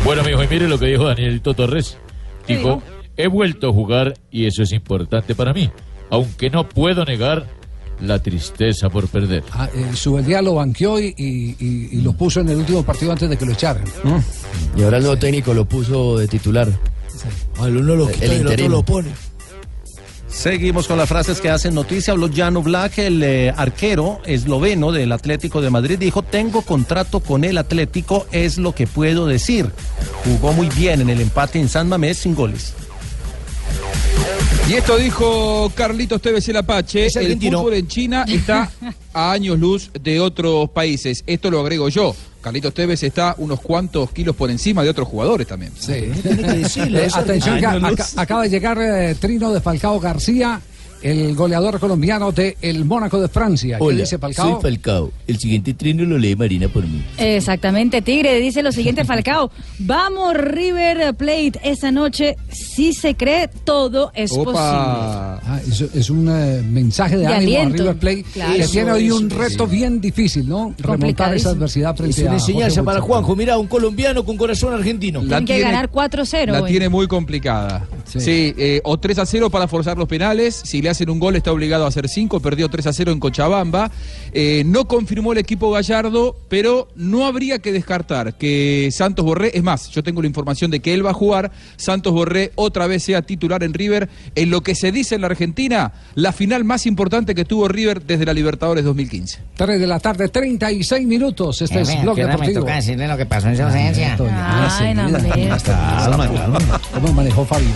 [SPEAKER 30] Bueno, mijo, y mire lo que dijo Danielito Torres.
[SPEAKER 8] ¿Qué
[SPEAKER 30] Dijo, he vuelto a jugar y eso es importante para mí, aunque no puedo negar la tristeza por perder.
[SPEAKER 4] Ah, eh, Subeldía lo banqueó y, y- y- y lo puso en el último partido antes de que lo echaran.
[SPEAKER 7] Y ahora el nuevo técnico lo puso de titular.
[SPEAKER 29] Al uno lo
[SPEAKER 7] quita y el otro lo
[SPEAKER 29] pone. Seguimos con las frases que hacen noticia. Habló Jano Black, el eh, arquero esloveno del Atlético de Madrid. Dijo, tengo contrato con el Atlético, es lo que puedo decir. Jugó muy bien en el empate en San Mamés sin goles.
[SPEAKER 9] Y esto dijo Carlitos Tevez el Apache, el
[SPEAKER 29] argentino.
[SPEAKER 9] fútbol en China está a años luz de otros países. Esto lo agrego yo. Carlitos Tevez está unos cuantos kilos por encima de otros jugadores también.
[SPEAKER 4] Sí. Eh, atención, que acaba de llegar eh, Trino de Falcao García, el goleador colombiano de el Mónaco de Francia. ¿Qué
[SPEAKER 31] Hola,
[SPEAKER 4] dice Falcao?
[SPEAKER 31] soy Falcao. El siguiente trino lo lee Marina por mí.
[SPEAKER 8] Exactamente, Tigre dice lo siguiente Falcao, vamos River Plate esta noche, si se cree todo es posible.
[SPEAKER 4] Ah, es, es un eh, mensaje de,
[SPEAKER 8] De
[SPEAKER 4] ánimo
[SPEAKER 8] aliento.
[SPEAKER 4] a River Plate
[SPEAKER 8] Claro.
[SPEAKER 4] que
[SPEAKER 8] Eso,
[SPEAKER 4] tiene hoy un
[SPEAKER 8] eso.
[SPEAKER 4] reto bien difícil, ¿no? Remontar esa adversidad frente
[SPEAKER 31] Es una
[SPEAKER 4] a
[SPEAKER 31] enseñanza para. Juanjo. Mira, un colombiano con corazón argentino.
[SPEAKER 9] La
[SPEAKER 8] Tienen que
[SPEAKER 9] tiene-
[SPEAKER 8] ganar 4-0.
[SPEAKER 9] La
[SPEAKER 8] hoy.
[SPEAKER 9] tiene muy complicada. Sí, eh, o 3 a 0 para forzar los penales. Si le hacen un gol está obligado a hacer 5. Perdió 3 a 0 en Cochabamba. Eh, no confirmó el equipo Gallardo, pero no habría que descartar que Santos Borré, es más, yo tengo la información de que él va a jugar, Santos Borré otra vez sea titular en River. En lo que se dice en la Argentina, la final más importante que tuvo River desde la Libertadores 2015.
[SPEAKER 4] 3 de la tarde, 36 minutos. Este es
[SPEAKER 5] Eh,
[SPEAKER 4] Blog
[SPEAKER 5] ¿qué hora me
[SPEAKER 4] Deportivo.
[SPEAKER 5] lo que pasó en su ausencia?
[SPEAKER 8] Ay, no, hombre.
[SPEAKER 4] Calma, calma. ¿Cómo manejó Fabio?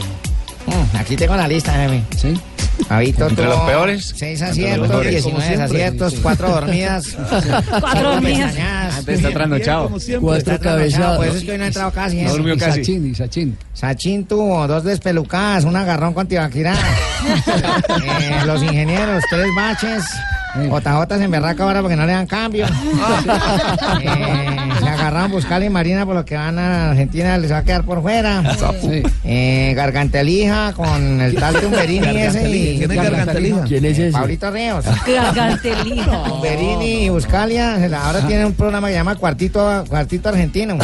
[SPEAKER 5] Mm, Aquí tengo la lista, jefe.
[SPEAKER 4] ¿Sí?
[SPEAKER 5] Habito
[SPEAKER 4] ¿Entre los peores?
[SPEAKER 5] Seis
[SPEAKER 4] Entre los
[SPEAKER 5] aciertos,
[SPEAKER 4] mejores.
[SPEAKER 5] 19
[SPEAKER 4] Como siempre.
[SPEAKER 5] aciertos,
[SPEAKER 4] Sí, sí.
[SPEAKER 5] cuatro dormidas.
[SPEAKER 8] Cuatro dormidas.
[SPEAKER 5] pestañadas.
[SPEAKER 11] Antes está trasnochado.
[SPEAKER 5] Cuatro
[SPEAKER 7] Está
[SPEAKER 5] cabezadas.
[SPEAKER 7] trasnochado.
[SPEAKER 5] Por eso es que hoy no ha entrado casi.
[SPEAKER 4] No
[SPEAKER 5] ¿eh?
[SPEAKER 4] durmió Y casi. Sachin, y Sachin.
[SPEAKER 5] Sachin tuvo dos despelucadas, un agarrón con Tibaquirá. Eh, los ingenieros, tres baches. JJ se emberraca ahora porque no le dan cambio. Eh, se agarraron Buscal y Marina por lo que van a Argentina, les va a quedar por fuera.
[SPEAKER 4] Sí.
[SPEAKER 5] Eh, Gargantelija con el tal Tumberini ese. y-
[SPEAKER 18] ¿Quién es Gargantelija?
[SPEAKER 7] ¿Quién es ese?
[SPEAKER 5] Paulito Ríos.
[SPEAKER 8] Gargantelija.
[SPEAKER 5] Tumberini y Buscalia. Ahora tienen un programa que se llama Cuartito, Cuartito Argentino.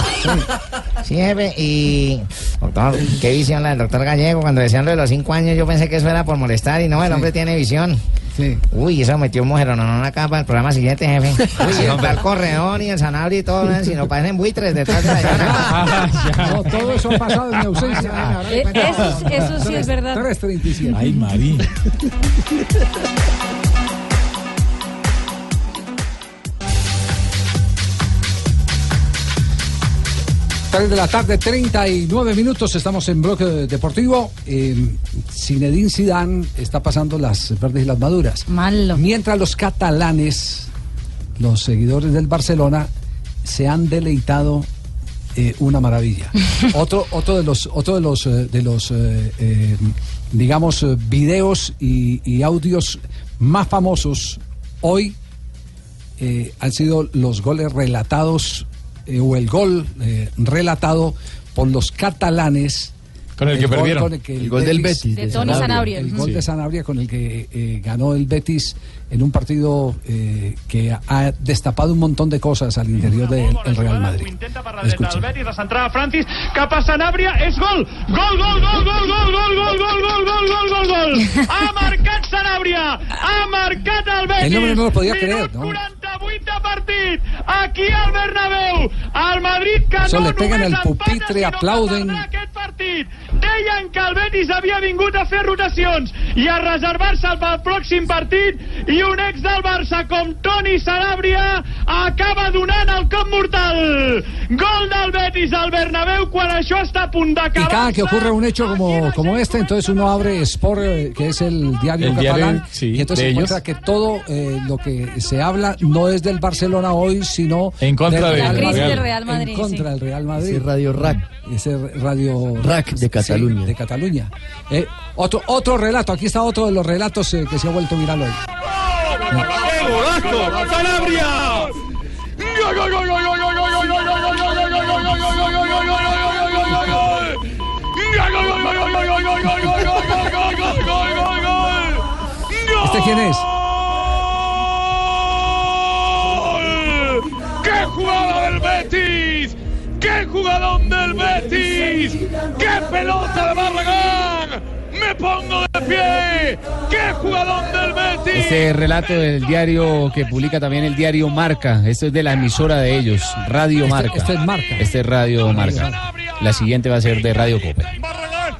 [SPEAKER 5] Sí, jefe. Y, doctor, qué visión la del doctor Gallego. Cuando decían lo de los cinco años, yo pensé que eso era por molestar. Y no, el hombre tiene visión.
[SPEAKER 4] Sí.
[SPEAKER 5] Uy, eso metió mujeronona acá para el programa siguiente, jefe. Uy, está el corredor y el sanabria y todo, ¿no? si no parecen buitres detrás de la ah,
[SPEAKER 4] No, todo eso ha pasado en mi ausencia.
[SPEAKER 8] Ah, eh, eso, eso sí es verdad.
[SPEAKER 4] 3.37.
[SPEAKER 6] Ay, María.
[SPEAKER 4] 3 de la tarde, 39 minutos, estamos en bloque deportivo. Eh, Zinedine eh, Zidane está pasando las verdes y las maduras.
[SPEAKER 8] Malo.
[SPEAKER 4] Mientras los catalanes, los seguidores del Barcelona, se han deleitado eh, una maravilla. otro, otro de los, otro de los, eh, de los, digamos, videos y, audios más famosos hoy han sido los goles relatados eh, o el gol eh, relatado por los catalanes.
[SPEAKER 6] Con el que
[SPEAKER 4] gol
[SPEAKER 6] perdieron.
[SPEAKER 4] el, que
[SPEAKER 7] El gol del Betis,
[SPEAKER 8] De Tony Sanabria.
[SPEAKER 4] El gol
[SPEAKER 6] Sí.
[SPEAKER 4] de Sanabria con el que eh, ganó el Betis en un partido eh, que ha destapado un montón de cosas al interior del el Real Madrid. Escuchen.
[SPEAKER 32] Betis, la centrada Francis, cap a Sanabria, és gol! Gol, gol, gol, gol, gol, gol, gol, gol, gol, gol, gol, gol, gol! Ha marcat Sanabria! Ha marcat el Betis!
[SPEAKER 4] El hombre no lo podía creer, ¿no?
[SPEAKER 32] 48 de partit! Aquí al Bernabéu! El Madrid que
[SPEAKER 4] Eso
[SPEAKER 32] no
[SPEAKER 4] le pegan al pupitre, aplauden.
[SPEAKER 32] aquest partit.
[SPEAKER 2] Deien que el Betis havia vingut a fer rotacions i a reservar-se pel pròxim partit i un ex del Barça com Toni Sanabria acaba donant el cop mortal. Gol del Betis al Bernabéu quan això està a punt
[SPEAKER 4] Y
[SPEAKER 2] d'acabar.
[SPEAKER 4] cada que ocurre un hecho como, como este, entonces uno abre Sport, eh, que es el diario
[SPEAKER 6] El diario,
[SPEAKER 4] catalán,
[SPEAKER 6] sí,
[SPEAKER 4] y entonces encuentra
[SPEAKER 6] ellos.
[SPEAKER 4] que todo eh, lo que se habla no es del Barcelona hoy, sino
[SPEAKER 6] En contra
[SPEAKER 4] del
[SPEAKER 6] Real.
[SPEAKER 8] del Real Madrid.
[SPEAKER 4] en contra
[SPEAKER 8] sí.
[SPEAKER 4] del Real Madrid.
[SPEAKER 7] Ese Radio Rack.
[SPEAKER 4] Ese radio
[SPEAKER 7] Rack de
[SPEAKER 4] Sí,
[SPEAKER 7] Cataluña.
[SPEAKER 4] de Cataluña. Eh, otro, otro relato, aquí está otro de los relatos eh, que se ha vuelto viral hoy.
[SPEAKER 2] ¡Qué golazo! ¡Sanabria! ¡Gol, gol, gol, gol, gol, gol, gol, gol, ¡Qué jugada del Betis! ¡Qué jugadón del Betis! ¡Qué pelota de Barragán! ¡Me pongo de pie! ¡Qué jugadón del Betis!
[SPEAKER 11] Este relato del diario que publica también el diario Marca. Esto es de la emisora de ellos, Radio Marca.
[SPEAKER 4] este es Marca.
[SPEAKER 11] Este es Radio Marca. La siguiente va a ser de Radio Cope.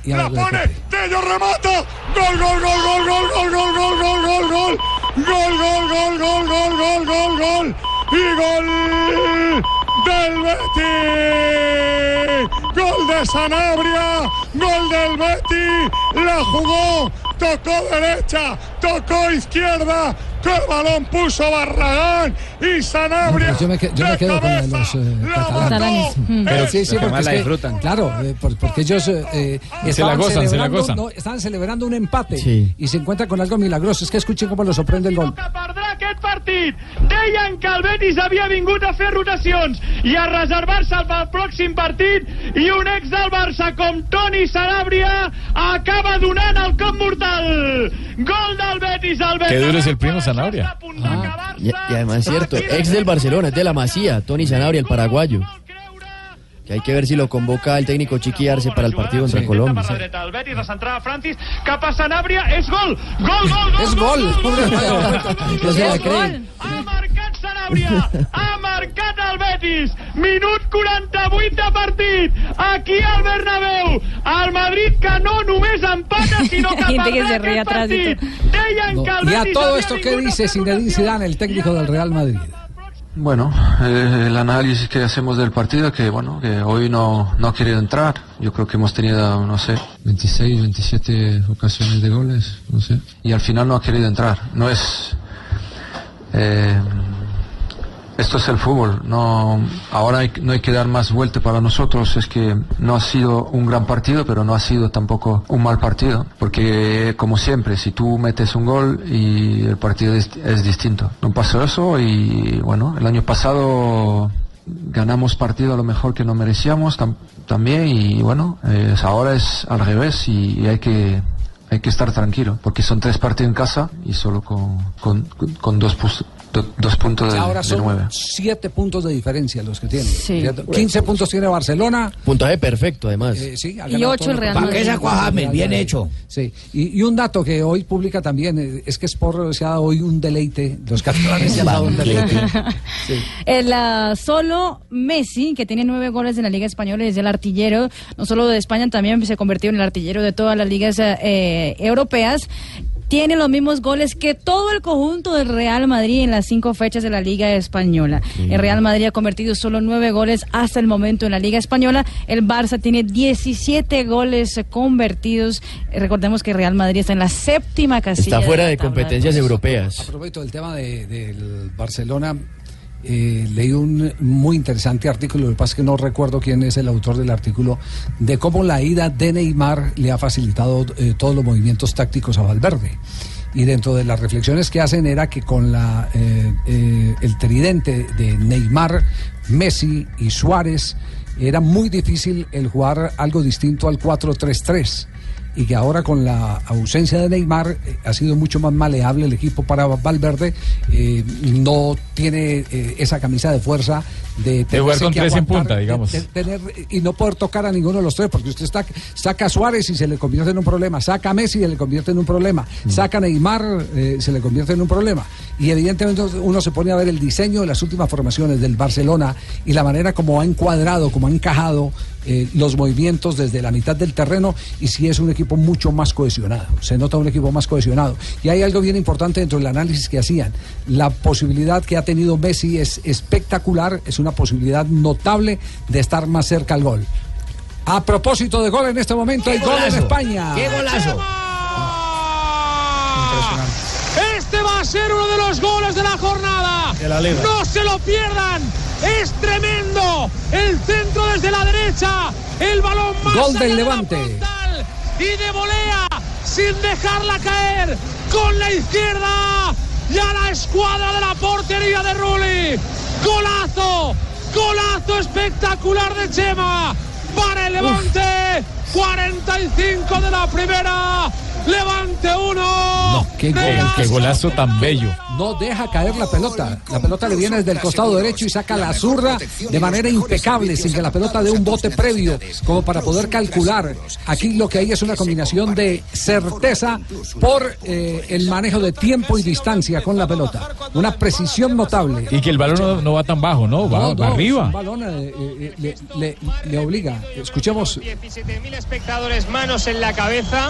[SPEAKER 2] ¡La pone! ¡Tello remata! ¡Gol, gol, gol, gol, gol, gol, gol, gol, gol, gol, gol! ¡Gol, gol, gol, gol, gol, gol, gol, gol! ¡Y gol del Betis! ¡Gol de Sanabria! ¡Gol del Betis! ¡La jugó! Tocó derecha, tocó izquierda, ¡qué balón puso Barragán! Y Sanabria.
[SPEAKER 4] Yo me, que- yo me
[SPEAKER 2] de
[SPEAKER 4] quedo con los eh,
[SPEAKER 2] la
[SPEAKER 4] catalanes.
[SPEAKER 8] Catalanes. Mm.
[SPEAKER 4] Pero sí, sí,
[SPEAKER 11] que
[SPEAKER 4] porque
[SPEAKER 11] la
[SPEAKER 4] que-
[SPEAKER 11] disfrutan.
[SPEAKER 4] Claro, eh, por- porque ellos eh, eh,
[SPEAKER 6] la gozan, se la gozan.
[SPEAKER 4] no, estaban celebrando un empate
[SPEAKER 7] Sí.
[SPEAKER 4] y se encuentran con algo milagroso. Es que escuchen cómo lo sorprende el gol.
[SPEAKER 2] Aquest partit. Deien que el Betis havia vingut a fer rotacions i a reservar-se pel pròxim partit i un ex del Barça com Toni Sanabria acaba donant el cop mortal. Gol del Betis al
[SPEAKER 6] Qué
[SPEAKER 2] Bernabéu.
[SPEAKER 6] duro es el primo Sanabria.
[SPEAKER 7] Y, y además es cierto, ex del Barcelona, es de la Masía, Tony Sanabria, el paraguayo. Que hay que ver si lo convoca el técnico Chiqui Arce para el partido contra Colombia.
[SPEAKER 2] Betis, la centrada Francis, cap a Sanabria, és gol! Gol, gol, gol!
[SPEAKER 4] Es gol.
[SPEAKER 7] No se la
[SPEAKER 8] Es gol.
[SPEAKER 2] Ha marcat Sanabria, ha marcat el Betis, minut 48 de partit, aquí al Bernabéu, el Madrid que no només empata, sinó que
[SPEAKER 8] Gente que
[SPEAKER 2] perdrà aquest
[SPEAKER 8] atrás y
[SPEAKER 2] partit. Deien
[SPEAKER 4] No.
[SPEAKER 2] que el
[SPEAKER 4] Y a
[SPEAKER 2] Betis
[SPEAKER 4] todo esto, ¿qué
[SPEAKER 2] vingut a
[SPEAKER 4] dice Zinedine Zidane, el técnico del Real Madrid?
[SPEAKER 33] Bueno, eh, el análisis que hacemos del partido, que bueno, que hoy no, no ha querido entrar. Yo creo que hemos tenido, no sé, 26, 27 ocasiones de goles, no sé. Y al final no ha querido entrar. No es... eh, esto es el fútbol. No, ahora no hay que dar más vuelta para nosotros. Es que no ha sido un gran partido, pero no ha sido tampoco un mal partido. Porque, como siempre, si tú metes un gol y el partido es, distinto. No pasó eso y, bueno, el año pasado ganamos partido a lo mejor que no merecíamos tam- también y, bueno, ahora es al revés y, hay que hay que estar tranquilo porque son tres partidos en casa y solo con, con, con dos, do- dos puntos de,
[SPEAKER 4] Ahora
[SPEAKER 33] de
[SPEAKER 4] son
[SPEAKER 33] nueve.
[SPEAKER 4] siete puntos de diferencia los que tienen.
[SPEAKER 8] Sí.
[SPEAKER 4] ¿cierto? 15 puntos tiene Barcelona.
[SPEAKER 7] Puntaje perfecto, además.
[SPEAKER 4] eh, sí,
[SPEAKER 8] Y ocho el Real. Madrid.
[SPEAKER 5] ¿Para qué sacó a James? Bien hecho.
[SPEAKER 4] Sí, y, y un dato que hoy publica también eh, es que Sport se ha dado hoy un deleite. Los catalanes se han dado un deleite.
[SPEAKER 8] El ah, solo Messi, que tiene nueve goles en la Liga Española y es el artillero, no solo de España, también se convirtió en el artillero de todas las ligas eh, europeas. Tiene los mismos goles que todo el conjunto del Real Madrid en las cinco fechas de la Liga Española. El Real Madrid ha convertido solo nueve goles hasta el momento en la Liga Española. El Barça tiene 17 goles convertidos. Eh, Recordemos que el Real Madrid está en la séptima casilla.
[SPEAKER 7] Está fuera de competencias europeas.
[SPEAKER 4] A propósito del tema de- del Barcelona, eh, leí un muy interesante artículo, lo que pasa es que no recuerdo quién es el autor del artículo, de cómo la ida de Neymar le ha facilitado eh, todos los movimientos tácticos a Valverde. Y dentro de las reflexiones que hacen era que con la, eh, eh, el tridente de Neymar, Messi y Suárez, era muy difícil el jugar algo distinto al 4-3-3 y que ahora con la ausencia de Neymar eh, ha sido mucho más maleable el equipo para Valverde, eh, no tiene eh, esa camisa de fuerza de,
[SPEAKER 6] De jugar con tres en punta, digamos.
[SPEAKER 4] de tener- y no poder tocar a ninguno de los tres, porque usted está, saca a Suárez y se le convierte en un problema, saca a Messi y se le convierte en un problema,
[SPEAKER 6] Mm.
[SPEAKER 4] saca a Neymar, eh, se le convierte en un problema. Y evidentemente uno se pone a ver el diseño de las últimas formaciones del Barcelona y la manera como ha encuadrado, como ha encajado eh, los movimientos desde la mitad del terreno y si es un equipo mucho más cohesionado. Se nota un equipo más cohesionado. Y hay algo bien importante dentro del análisis que hacían. La posibilidad que ha tenido Messi es espectacular, es una posibilidad notable de estar más cerca al gol. A propósito de gol en este momento, hay gol en! España.
[SPEAKER 34] ¡Qué golazo!
[SPEAKER 2] Este va a ser uno de los goles de la jornada.
[SPEAKER 35] De la Liga.
[SPEAKER 2] No se lo pierdan. Es tremendo. El centro desde la derecha. El balón más
[SPEAKER 4] Gol
[SPEAKER 2] allá
[SPEAKER 4] del
[SPEAKER 2] de la
[SPEAKER 4] Levante.
[SPEAKER 2] Y de volea sin dejarla caer con la izquierda. Y a la escuadra de la portería de Rulli. Golazo. Golazo espectacular de Chema. Para el Levante. 45 de la primera. Levante 1.
[SPEAKER 4] qué gol,
[SPEAKER 6] Qué golazo tan bello.
[SPEAKER 4] No deja caer la pelota. La pelota le viene desde el costado derecho y saca la zurda de manera impecable, sin que la pelota dé un bote previo, como para poder calcular. Aquí lo que hay es una combinación de certeza por eh, el manejo de tiempo y distancia con la pelota. Una precisión notable.
[SPEAKER 6] Y que el balón no, no va tan bajo, ¿no? Va,
[SPEAKER 4] No,
[SPEAKER 6] va
[SPEAKER 4] no,
[SPEAKER 6] arriba.
[SPEAKER 4] Un balón eh, eh, le, le- le obliga. Escuchemos.
[SPEAKER 36] 17.000 espectadores, manos en la cabeza.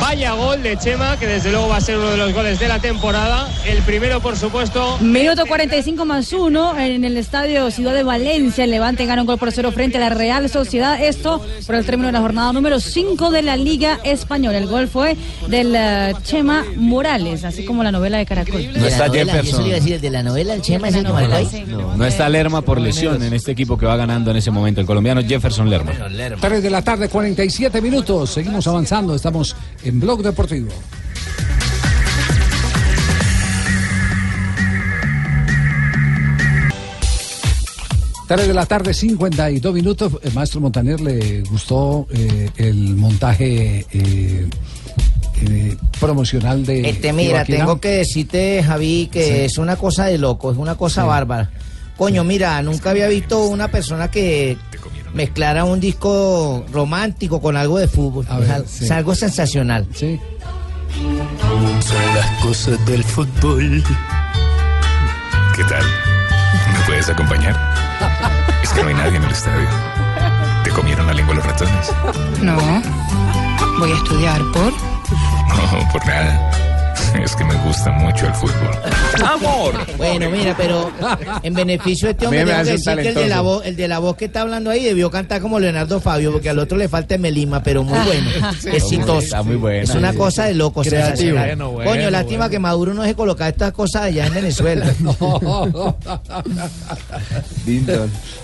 [SPEAKER 36] Vaya gol de Chema, que desde luego va a ser uno de los goles de la temporada. El primero, por supuesto.
[SPEAKER 8] Minuto 45 más uno en el estadio Ciudad de Valencia. El Levante gana un gol por cero frente a la Real Sociedad. Esto por el término de la jornada número 5 de la Liga Española. El gol fue del eh, Chema Morales, así como la novela de Caracol.
[SPEAKER 11] No
[SPEAKER 34] De
[SPEAKER 11] está
[SPEAKER 34] novela,
[SPEAKER 11] Jefferson.
[SPEAKER 34] Decir, el de la novela, el Chema es el marcó ahí.
[SPEAKER 11] No está Lerma por lesión en este equipo que va ganando en ese momento. El colombiano Jefferson Lerma.
[SPEAKER 4] 3 de la tarde, 47 minutos. Seguimos avanzando. Estamos en Blog Deportivo. Tres de la tarde, 52 minutos. El maestro Montaner le gustó eh, el montaje eh, eh, promocional de.
[SPEAKER 5] Este, mira, tengo que decirte, Javi, que
[SPEAKER 4] Sí.
[SPEAKER 5] es una cosa de loco, es una cosa
[SPEAKER 4] Sí.
[SPEAKER 5] bárbara. Coño, mira, nunca había visto una persona que mezclara un disco romántico con algo de fútbol.
[SPEAKER 4] A ver,
[SPEAKER 5] es algo sensacional.
[SPEAKER 4] Sí.
[SPEAKER 37] Son las cosas del fútbol. ¿Qué tal? ¿Me puedes acompañar? Es que no hay nadie en el estadio. ¿Te comieron la lengua los ratones?
[SPEAKER 38] No. Voy a estudiar por.
[SPEAKER 37] No, por nada. Es que me gusta mucho el fútbol.
[SPEAKER 5] ¡Amor! Bueno, mira, pero en beneficio de este hombre, tengo que decir que el de, la voz, el de la voz que está hablando ahí debió cantar como Leonardo Fabio, porque al otro le falta Melima, pero muy bueno.
[SPEAKER 11] Sí,
[SPEAKER 5] Exitoso.
[SPEAKER 11] está muy buena.
[SPEAKER 5] Es una
[SPEAKER 11] Sí.
[SPEAKER 5] cosa de loco,
[SPEAKER 11] Creativo.
[SPEAKER 5] sensacional.
[SPEAKER 11] Bueno, bueno,
[SPEAKER 5] Coño, lástima
[SPEAKER 11] bueno.
[SPEAKER 5] que Maduro no se coloca estas cosas allá en Venezuela.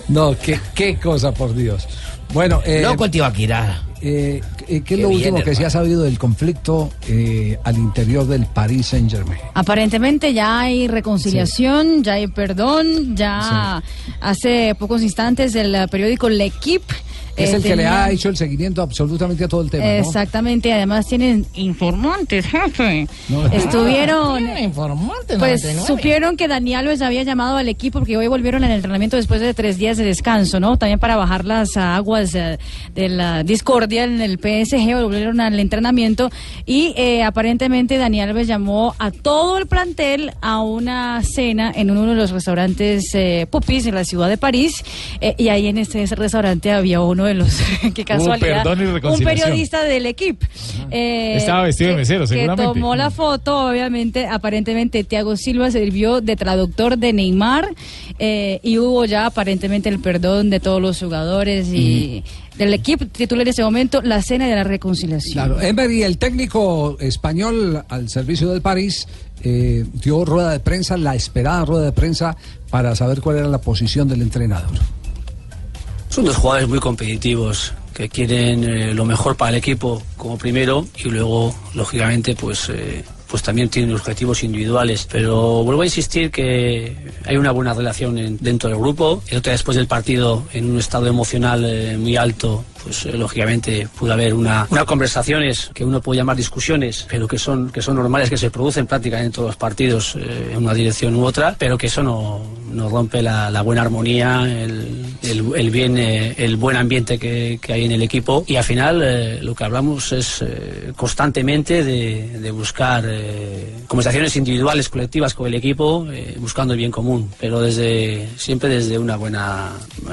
[SPEAKER 4] No, qué, qué cosa, por Dios. Bueno, eh,
[SPEAKER 34] Loco el Tibaquirá.
[SPEAKER 4] Eh, ¿qué es lo
[SPEAKER 34] bien,
[SPEAKER 4] último que se ha sabido del conflicto eh, al interior del Paris Saint Germain?
[SPEAKER 8] Aparentemente ya hay reconciliación, ya hay perdón, ya hace pocos instantes el periódico L'Equipe
[SPEAKER 4] Es
[SPEAKER 8] eh,
[SPEAKER 4] el que le ha hecho el seguimiento absolutamente a todo el tema. ¿no?
[SPEAKER 8] Exactamente, además tienen informantes, jefe.
[SPEAKER 4] No.
[SPEAKER 8] Estuvieron.
[SPEAKER 34] Informante,
[SPEAKER 8] Pues
[SPEAKER 34] 99.
[SPEAKER 8] supieron que Dani Alves había llamado al equipo porque hoy volvieron al entrenamiento después de tres días de descanso, ¿no? También para bajar las aguas eh, de la discordia en el PSG, volvieron al entrenamiento y eh, aparentemente Dani Alves llamó a todo el plantel a una cena en uno de los restaurantes eh, Pupis en la ciudad de París eh, y ahí en este restaurante había uno de los, qué casualidad,
[SPEAKER 6] perdón y
[SPEAKER 8] un periodista del equipo. eh,
[SPEAKER 6] Estaba vestido de
[SPEAKER 8] que-
[SPEAKER 6] mesero,
[SPEAKER 8] que
[SPEAKER 6] seguramente.
[SPEAKER 8] tomó la foto, obviamente, aparentemente Thiago Silva sirvió de traductor de Neymar eh, y hubo ya aparentemente el perdón de todos los jugadores y del equipo titular en ese momento la cena de la reconciliación.
[SPEAKER 4] Claro, Emery, el técnico español al servicio del París, eh, dio rueda de prensa, la esperada rueda de prensa, para saber cuál era la posición del entrenador.
[SPEAKER 39] Son dos jugadores muy competitivos que quieren eh, lo mejor para el equipo como primero y luego, lógicamente, pues, eh, pues también tienen objetivos individuales. Pero vuelvo a insistir que hay una buena relación en- dentro del grupo. El otro día después del partido, en un estado emocional eh, muy alto,
[SPEAKER 40] pues eh, lógicamente pudo haber una, unas conversaciones que uno puede llamar discusiones, pero que son, que son normales, que se producen prácticamente en todos los partidos eh, en una dirección u otra, pero que eso no, no rompe la, la buena armonía, el, el- el bien, eh, el buen ambiente que, que hay en el equipo. Y al final eh, lo que hablamos es eh, constantemente de, de buscar eh, conversaciones individuales, colectivas con el equipo, buscando el bien común, pero desde siempre desde una buena,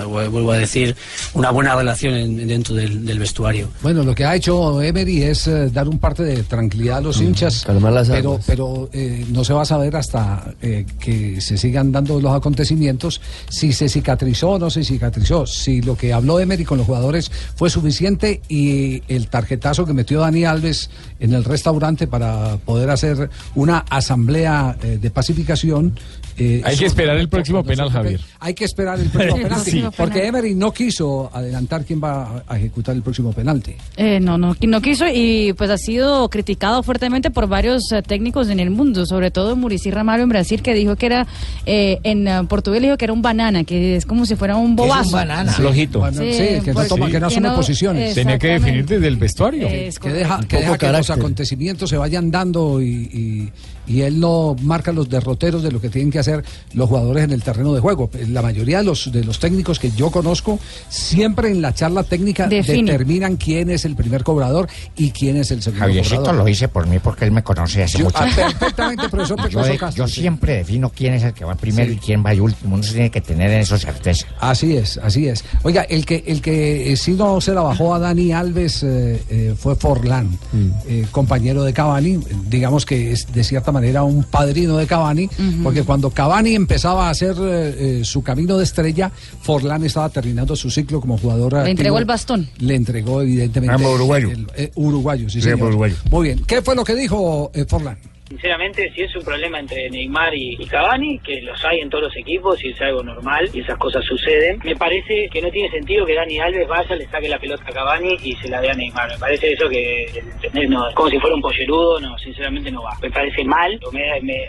[SPEAKER 40] vuelvo a decir, una buena relación en- dentro del, del vestuario.
[SPEAKER 4] Bueno, lo que ha hecho Emery es eh, dar un parte de tranquilidad a los hinchas,
[SPEAKER 7] calmar las
[SPEAKER 4] pero, pero eh, no se va a saber hasta eh, que se sigan dando los acontecimientos si se cicatrizó o no se cicatrizó, si lo que habló Emery con los jugadores fue suficiente y el tarjetazo que metió Dani Alves en el restaurante para poder hacer una asamblea eh, de pacificación. eh,
[SPEAKER 6] Hay que esperar el próximo penal, Javier.
[SPEAKER 4] hay que esperar el próximo penalti,
[SPEAKER 6] Sí.
[SPEAKER 4] porque Emery no quiso adelantar quién va a ejecutar el próximo penalti.
[SPEAKER 8] Eh, no, no, no quiso y pues ha sido criticado fuertemente por varios eh, técnicos en el mundo, sobre todo Muricy Ramalho en Brasil, que dijo que era, eh, en portugués dijo que era un banana, que es como si fuera un bobazo.
[SPEAKER 6] Flojito.
[SPEAKER 4] Bueno, sí, que no toma- que no asume posiciones.
[SPEAKER 6] Tenía que definir desde el vestuario.
[SPEAKER 8] Es
[SPEAKER 4] que deja,
[SPEAKER 6] Un
[SPEAKER 4] que, deja
[SPEAKER 6] poco
[SPEAKER 4] que los
[SPEAKER 6] carácter.
[SPEAKER 4] Acontecimientos se vayan dando y, y- y él no marca los derroteros de lo que tienen que hacer los jugadores en el terreno de juego. La mayoría de los, de los técnicos que yo conozco, siempre en la charla técnica
[SPEAKER 41] Define.
[SPEAKER 4] determinan quién es el primer cobrador y quién es el segundo
[SPEAKER 41] Javiercito
[SPEAKER 4] cobrador.
[SPEAKER 41] lo hice por mí porque él me conoce hace
[SPEAKER 4] Yo-
[SPEAKER 41] mucho
[SPEAKER 4] ah,
[SPEAKER 41] tiempo.
[SPEAKER 4] perfectamente, profesor
[SPEAKER 41] Yo, de-
[SPEAKER 4] Castro,
[SPEAKER 41] yo
[SPEAKER 4] sí.
[SPEAKER 41] siempre defino quién es el que va primero
[SPEAKER 4] Sí.
[SPEAKER 41] y quién va de último. Uno se tiene que tener en eso certeza.
[SPEAKER 4] Así es, así es. Oiga, el que el que eh, sí no se la bajó a Dani Alves eh, eh, fue Forlán, eh, compañero de Cavani, digamos que es de cierta manera un padrino de Cavani, porque cuando Cavani empezaba a hacer eh, eh, su camino de estrella, Forlán estaba terminando su ciclo como jugador.
[SPEAKER 8] Le
[SPEAKER 4] activo.
[SPEAKER 8] entregó el bastón.
[SPEAKER 4] Le entregó evidentemente.
[SPEAKER 41] Ambos uruguayo.
[SPEAKER 4] el- eh, uruguayo, sí,
[SPEAKER 41] Sí,
[SPEAKER 4] señor.
[SPEAKER 41] uruguayo.
[SPEAKER 4] Muy bien. ¿Qué fue lo que dijo eh, Forlán?
[SPEAKER 40] Sinceramente, si es un problema entre Neymar y, y Cavani, que los hay en todos los equipos y es algo normal y esas cosas suceden, me parece que no tiene sentido que Dani Alves vaya, le saque la pelota a Cavani y se la dé a Neymar. Me parece eso que, ¿entendés? No, como si fuera un pollerudo, no, sinceramente no va. Me parece mal.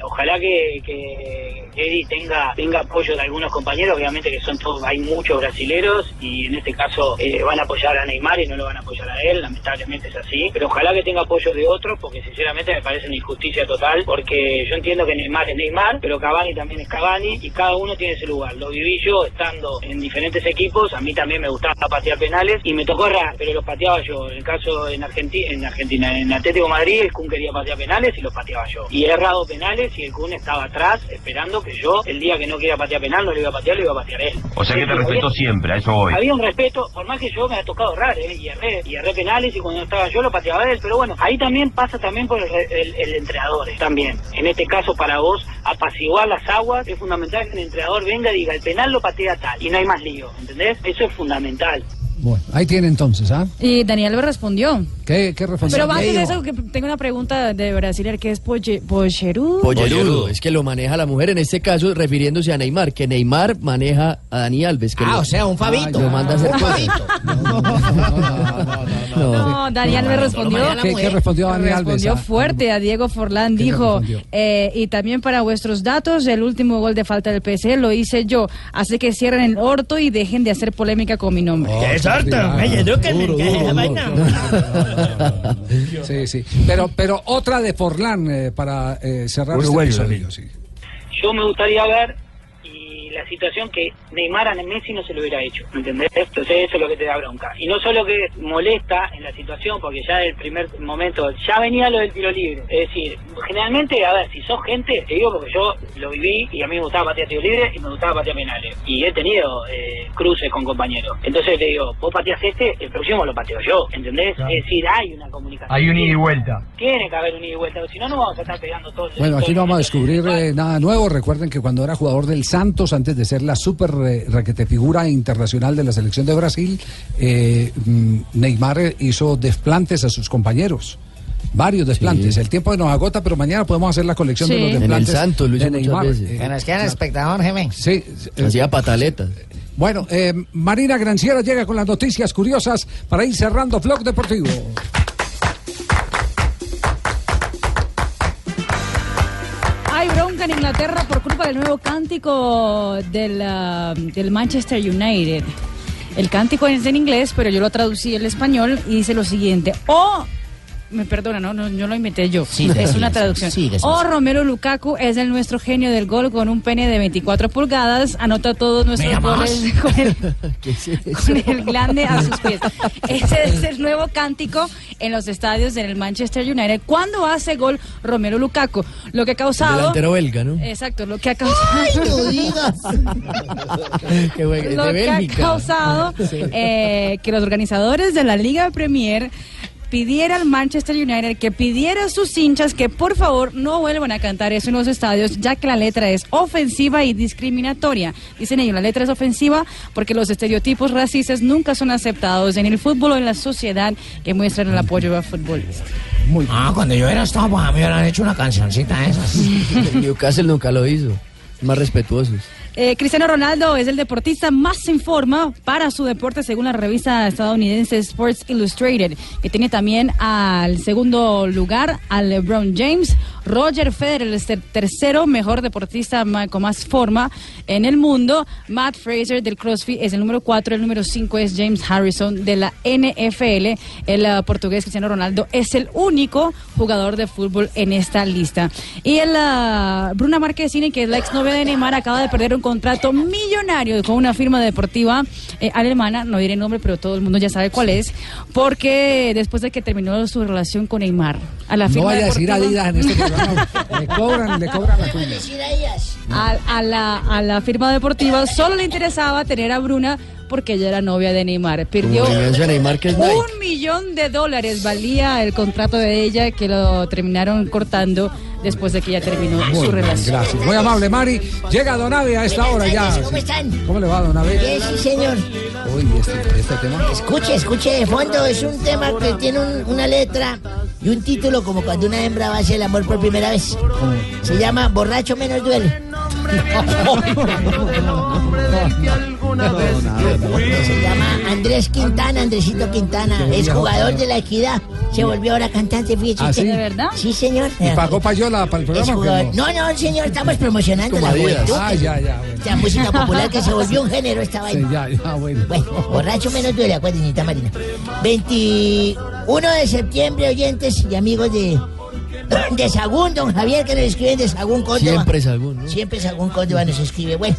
[SPEAKER 40] Ojalá que, que Eddie tenga, tenga apoyo de algunos compañeros, obviamente que son todos, hay muchos brasileros y en este caso eh, van a apoyar a Neymar y no lo van a apoyar a él, lamentablemente es así. Pero ojalá que tenga apoyo de otros porque sinceramente me parece una injusticia total porque yo entiendo que Neymar es Neymar, pero Cavani también es Cavani y cada uno tiene ese lugar. Lo viví yo estando en diferentes equipos, a mí también me gustaba patear penales y me tocó errar, pero los pateaba yo. En el caso en Argentina, en Argentina, en Atlético de Madrid, el Kun quería patear penales y los pateaba yo. Y he errado penales y el Kun estaba atrás esperando que yo, el día que no quiera patear penal, no lo iba a patear, lo iba a patear él.
[SPEAKER 42] O sea que te respetó siempre, a eso voy.
[SPEAKER 40] había un respeto, por más que yo me ha tocado errar, ¿eh? y erré, y erré penales y cuando estaba yo lo pateaba él, pero bueno, ahí también pasa también por el, el- el entrenador, también. En este caso para vos, apaciguar las aguas, es fundamental que el entrenador venga y diga, el penal lo patea tal, y no hay más lío, ¿entendés? Eso es fundamental.
[SPEAKER 4] Bueno, ahí tiene entonces, ¿ah?
[SPEAKER 8] Y Daniel me respondió.
[SPEAKER 4] ¿Qué, qué?
[SPEAKER 8] Pero antes de
[SPEAKER 4] ¿Qué
[SPEAKER 8] eso, que tengo una pregunta de Brasiler, que es poche- pollerudo.
[SPEAKER 7] Pollerudo, es que lo maneja la mujer, en este caso refiriéndose a Neymar, que Neymar maneja a Dani Alves. Que
[SPEAKER 12] Ah,
[SPEAKER 7] lo-
[SPEAKER 12] o sea, un Fabito.
[SPEAKER 7] Lo manda a hacer
[SPEAKER 12] Un
[SPEAKER 7] cosas. No.
[SPEAKER 8] No, Daniel me respondió.
[SPEAKER 4] ¿Qué, qué respondió Dani Alves?
[SPEAKER 8] Respondió
[SPEAKER 4] ah?
[SPEAKER 8] fuerte a Diego Forlán,
[SPEAKER 4] ¿Qué le
[SPEAKER 8] dijo, eh, y también para vuestros datos, el último gol de falta del PSG lo hice yo, así que cierren el orto y dejen de hacer polémica con mi nombre.
[SPEAKER 4] Oh,
[SPEAKER 12] me ¿qué es
[SPEAKER 4] duro,
[SPEAKER 12] esa
[SPEAKER 4] duro.
[SPEAKER 12] vaina?
[SPEAKER 4] Sí, sí. Pero, pero otra de Forlán eh, para eh, cerrar
[SPEAKER 42] Uruguayo,
[SPEAKER 4] este episodio. sí.
[SPEAKER 40] Yo me gustaría ver y la situación que Neymar a Messi no se lo hubiera hecho, ¿me ¿entendés? Entonces eso es lo que te da bronca. Y no solo que molesta en la situación, porque ya el primer momento, ya venía lo del tiro libre. Es decir, generalmente, a ver, si sos gente, te digo porque yo lo viví y a mí me gustaba patear tiro libre y me gustaba patear penales. Y he tenido eh, cruces con compañeros. Entonces te digo, vos pateas este, el próximo lo pateo yo, ¿entendés? Es decir, hay una comunicación.
[SPEAKER 42] Hay un ida y vuelta.
[SPEAKER 40] Tiene que haber un ida y vuelta, si no, no vamos a estar pegando todo el
[SPEAKER 4] Bueno, aquí no vamos a descubrir eh, nada nuevo. Recuerden que cuando era jugador del Santos, antes de ser la super eh, raquete figura internacional de la selección de Brasil, eh, mm, Neymar hizo desplantes a sus compañeros. Varios desplantes. El tiempo nos agota, pero mañana podemos hacer la colección de los
[SPEAKER 7] En el
[SPEAKER 4] desplantes.
[SPEAKER 7] Lo hizo
[SPEAKER 4] de Neymar.
[SPEAKER 7] veces.
[SPEAKER 4] Eh,
[SPEAKER 5] Que nos queda el espectador, jefe.
[SPEAKER 4] Sí. eh,
[SPEAKER 7] Hacía pataletas.
[SPEAKER 4] Bueno, eh, Marina Granciera llega con las noticias curiosas para ir cerrando Vlog Deportivo.
[SPEAKER 8] En Inglaterra por culpa del nuevo cántico ah, del Manchester United. El cántico es en inglés, pero yo lo traducí al español y dice lo siguiente. O, me perdona, no, no, yo lo inventé yo.
[SPEAKER 5] Sigue,
[SPEAKER 8] es una traducción.
[SPEAKER 5] sigue, sigue.
[SPEAKER 8] O Romero Lukaku es el nuestro genio del gol con un pene de 24 pulgadas. Anota todos nuestros goles con el, con el glande a sus pies. Ese es el nuevo cántico en los estadios del Manchester United. Cuando hace gol Romero Lukaku? Lo que ha causado...
[SPEAKER 7] Delantero belga, ¿no?
[SPEAKER 8] Exacto, lo que ha causado...
[SPEAKER 5] ¡Ay, no digas!
[SPEAKER 7] Qué bueno,
[SPEAKER 8] lo
[SPEAKER 7] de
[SPEAKER 8] que ha causado eh, que los organizadores de la Liga Premier pidiera al Manchester United que pidiera a sus hinchas que por favor no vuelvan a cantar eso en los estadios, ya que la letra es ofensiva y discriminatoria. Dicen ellos, la letra es ofensiva porque los estereotipos racistas nunca son aceptados en el fútbol o en la sociedad que muestran el apoyo a futbolistas.
[SPEAKER 5] Ah, cuando yo era stop, a mí me hubieran hecho una cancioncita de esas.
[SPEAKER 7] Newcastle nunca lo hizo. Más respetuosos.
[SPEAKER 8] Eh, Cristiano Ronaldo es el deportista más en forma para su deporte según la revista estadounidense Sports Illustrated, que tiene también al segundo lugar a LeBron James. Roger Federer es el tercero mejor deportista con más forma en el mundo. Matt Fraser del CrossFit es el número cuatro. El número cinco es James Harrison de la NFL. El ah, portugués Cristiano Ronaldo es el único jugador de fútbol en esta lista. Y el ah, Bruna Marquezine, que es la exnovia de Neymar, acaba de perder un contrato millonario con una firma deportiva eh, alemana, no diré el nombre, pero todo el mundo ya sabe cuál es, porque después de que terminó su relación con Neymar, a la
[SPEAKER 4] No
[SPEAKER 8] firma
[SPEAKER 4] vaya a decir Adidas en este. Le cobran, le cobran la cuña.
[SPEAKER 8] a, a la, a la firma deportiva solo le interesaba tener a Bruna porque ella era novia de Neymar. Perdió
[SPEAKER 7] Como venganza de Neymar, que es Nike.
[SPEAKER 8] un millón de dólares valía el contrato de ella que lo terminaron cortando después de que ella terminó
[SPEAKER 4] Muy
[SPEAKER 8] su
[SPEAKER 4] bien,
[SPEAKER 8] relación.
[SPEAKER 4] gracias. Muy amable, Mari. Llega Don Abe a esta hora ya.
[SPEAKER 5] ¿Cómo están?
[SPEAKER 4] ¿Cómo le va, Don Abe?
[SPEAKER 5] Bien, sí, señor.
[SPEAKER 4] Uy, este, este tema.
[SPEAKER 5] Escuche, escuche de fondo, es un tema que tiene un- una letra y un título como cuando una hembra va a hacer el amor por primera vez. Se llama Borracho menos duele. Se llama Andrés Quintana, Andresito Quintana. Es jugador de la equidad. Se volvió ahora cantante, fíjese.
[SPEAKER 4] ¿Ah, sí? ¿De verdad?
[SPEAKER 5] Sí, señor.
[SPEAKER 4] ¿Y pagó payola para el programa? no?
[SPEAKER 5] No, no, señor, estamos promocionando
[SPEAKER 4] Como
[SPEAKER 5] la juventud.
[SPEAKER 4] Ah, ya, ya, bueno.
[SPEAKER 5] Música popular que se volvió un género esta
[SPEAKER 4] Sí,
[SPEAKER 5] vaina.
[SPEAKER 4] ya, ya, bueno.
[SPEAKER 5] Bueno, borracho menos duele, acuérdense, Nita Marina. 21 de septiembre, oyentes y amigos de, de Sagún, don Javier, que nos escriben de Sagún Córdoba.
[SPEAKER 7] Siempre Sagún, ¿no?
[SPEAKER 5] Siempre Sagún Córdoba nos escribe. Bueno,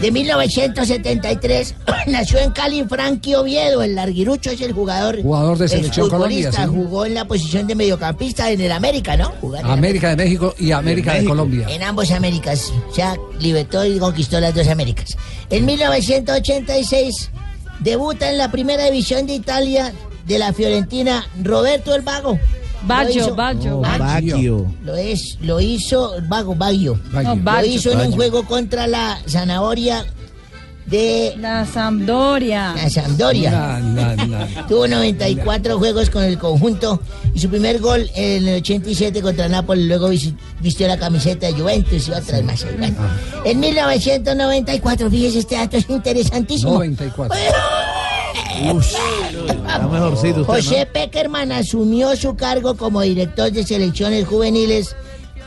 [SPEAKER 5] de 1973 nació en Cali Frankie Oviedo, el larguirucho es el jugador.
[SPEAKER 4] Jugador de
[SPEAKER 5] el
[SPEAKER 4] Selección Colombia, sí.
[SPEAKER 5] Jugó en la posición de mediocampista en el América, ¿no? Jugar
[SPEAKER 4] América de México y América de. Colombia.
[SPEAKER 5] En ambos Américas. O sea, libertó y conquistó las dos Américas. En 1986 debuta en la primera división de Italia de la Fiorentina Roberto el Vago.
[SPEAKER 8] Baggio,
[SPEAKER 5] Lo
[SPEAKER 8] Baggio.
[SPEAKER 12] Oh, Baggio.
[SPEAKER 5] Lo es, lo hizo Vago, Baggio.
[SPEAKER 8] No,
[SPEAKER 5] Lo
[SPEAKER 8] Baggio.
[SPEAKER 5] hizo en un juego contra la Zanahoria de
[SPEAKER 8] La Sampdoria.
[SPEAKER 5] la Sampdoria.
[SPEAKER 4] Na.
[SPEAKER 5] Tuvo 94 juegos con el conjunto y su primer gol en el 87 contra Nápoles. Luego vis- vistió la camiseta de Juventus y otras más. Bueno, en 1994, fíjese, este dato es interesantísimo.
[SPEAKER 4] 94.
[SPEAKER 12] Está mejorcito usted,
[SPEAKER 5] José Peckerman asumió su cargo como director de selecciones juveniles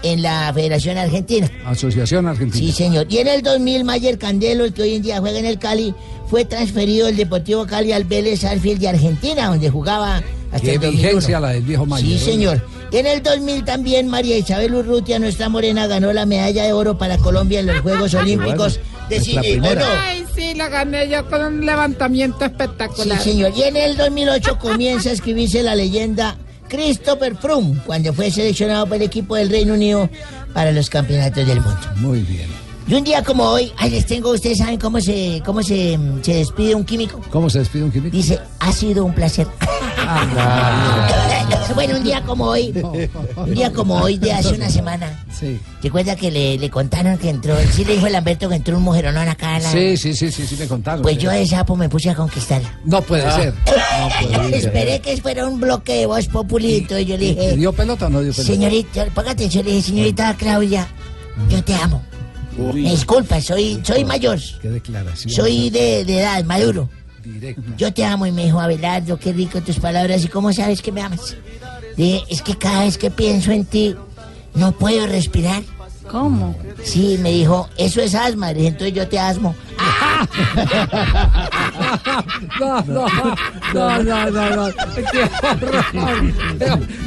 [SPEAKER 5] en la Federación Argentina.
[SPEAKER 4] Asociación Argentina.
[SPEAKER 5] Sí, señor. Y en el 2000, Mayer Candelo, el que hoy en día juega en el Cali, fue transferido del Deportivo Cali al Vélez Arfield de Argentina, donde jugaba hasta
[SPEAKER 4] Qué
[SPEAKER 5] el 2001.
[SPEAKER 4] vigencia la del viejo Mayer.
[SPEAKER 5] Sí, señor. Y en el 2000 también María Isabel Urrutia, nuestra morena, ganó la medalla de oro para Colombia en los Juegos Olímpicos de
[SPEAKER 12] nuestra
[SPEAKER 5] Sydney. ¿o
[SPEAKER 12] primera.
[SPEAKER 5] no?
[SPEAKER 43] Ay, sí, la gané yo con un levantamiento
[SPEAKER 5] Sí,
[SPEAKER 43] espectacular.
[SPEAKER 5] señor. Y en el 2008 comienza a escribirse la leyenda Christopher Froome, cuando fue seleccionado por el equipo del Reino Unido para los campeonatos del mundo.
[SPEAKER 4] Muy bien.
[SPEAKER 5] Y un día como hoy, ay, les tengo, ustedes saben cómo se, cómo se, se despide un químico.
[SPEAKER 4] ¿Cómo se despide un químico?
[SPEAKER 5] Dice, ha sido un placer.
[SPEAKER 4] Ah,
[SPEAKER 5] bueno, un día como hoy, un día como hoy de hace una semana.
[SPEAKER 4] Sí.
[SPEAKER 5] Recuerda que le, le contaron que entró, sí le dijo el Lamberto que entró un mujeronón acá a la...
[SPEAKER 4] Sí, sí, sí, sí, sí, me contaron.
[SPEAKER 5] Pues
[SPEAKER 4] sí.
[SPEAKER 5] yo de sapo me puse a conquistarla.
[SPEAKER 4] No puede ser. No puede ser.
[SPEAKER 5] Esperé que fuera un bloque de voz populito y yo le
[SPEAKER 4] ¿Y
[SPEAKER 5] dije,
[SPEAKER 4] ¿Dio pelota o no dio pelota?
[SPEAKER 5] señorita, ponga atención, le dije, señorita Claudia, yo te amo.
[SPEAKER 4] Uy.
[SPEAKER 5] Me disculpa, soy, soy mayor,
[SPEAKER 4] Qué declaración.
[SPEAKER 5] soy de, de edad, maduro.
[SPEAKER 4] Directo.
[SPEAKER 5] Yo te amo y me dijo, Abelardo, qué rico tus palabras y cómo sabes que me amas. Dije, es que cada vez que pienso en ti, no puedo respirar.
[SPEAKER 8] ¿Cómo?
[SPEAKER 5] Sí, me dijo, eso es asma, entonces yo te asmo.
[SPEAKER 4] No, no, no, no, no, no. Qué horror.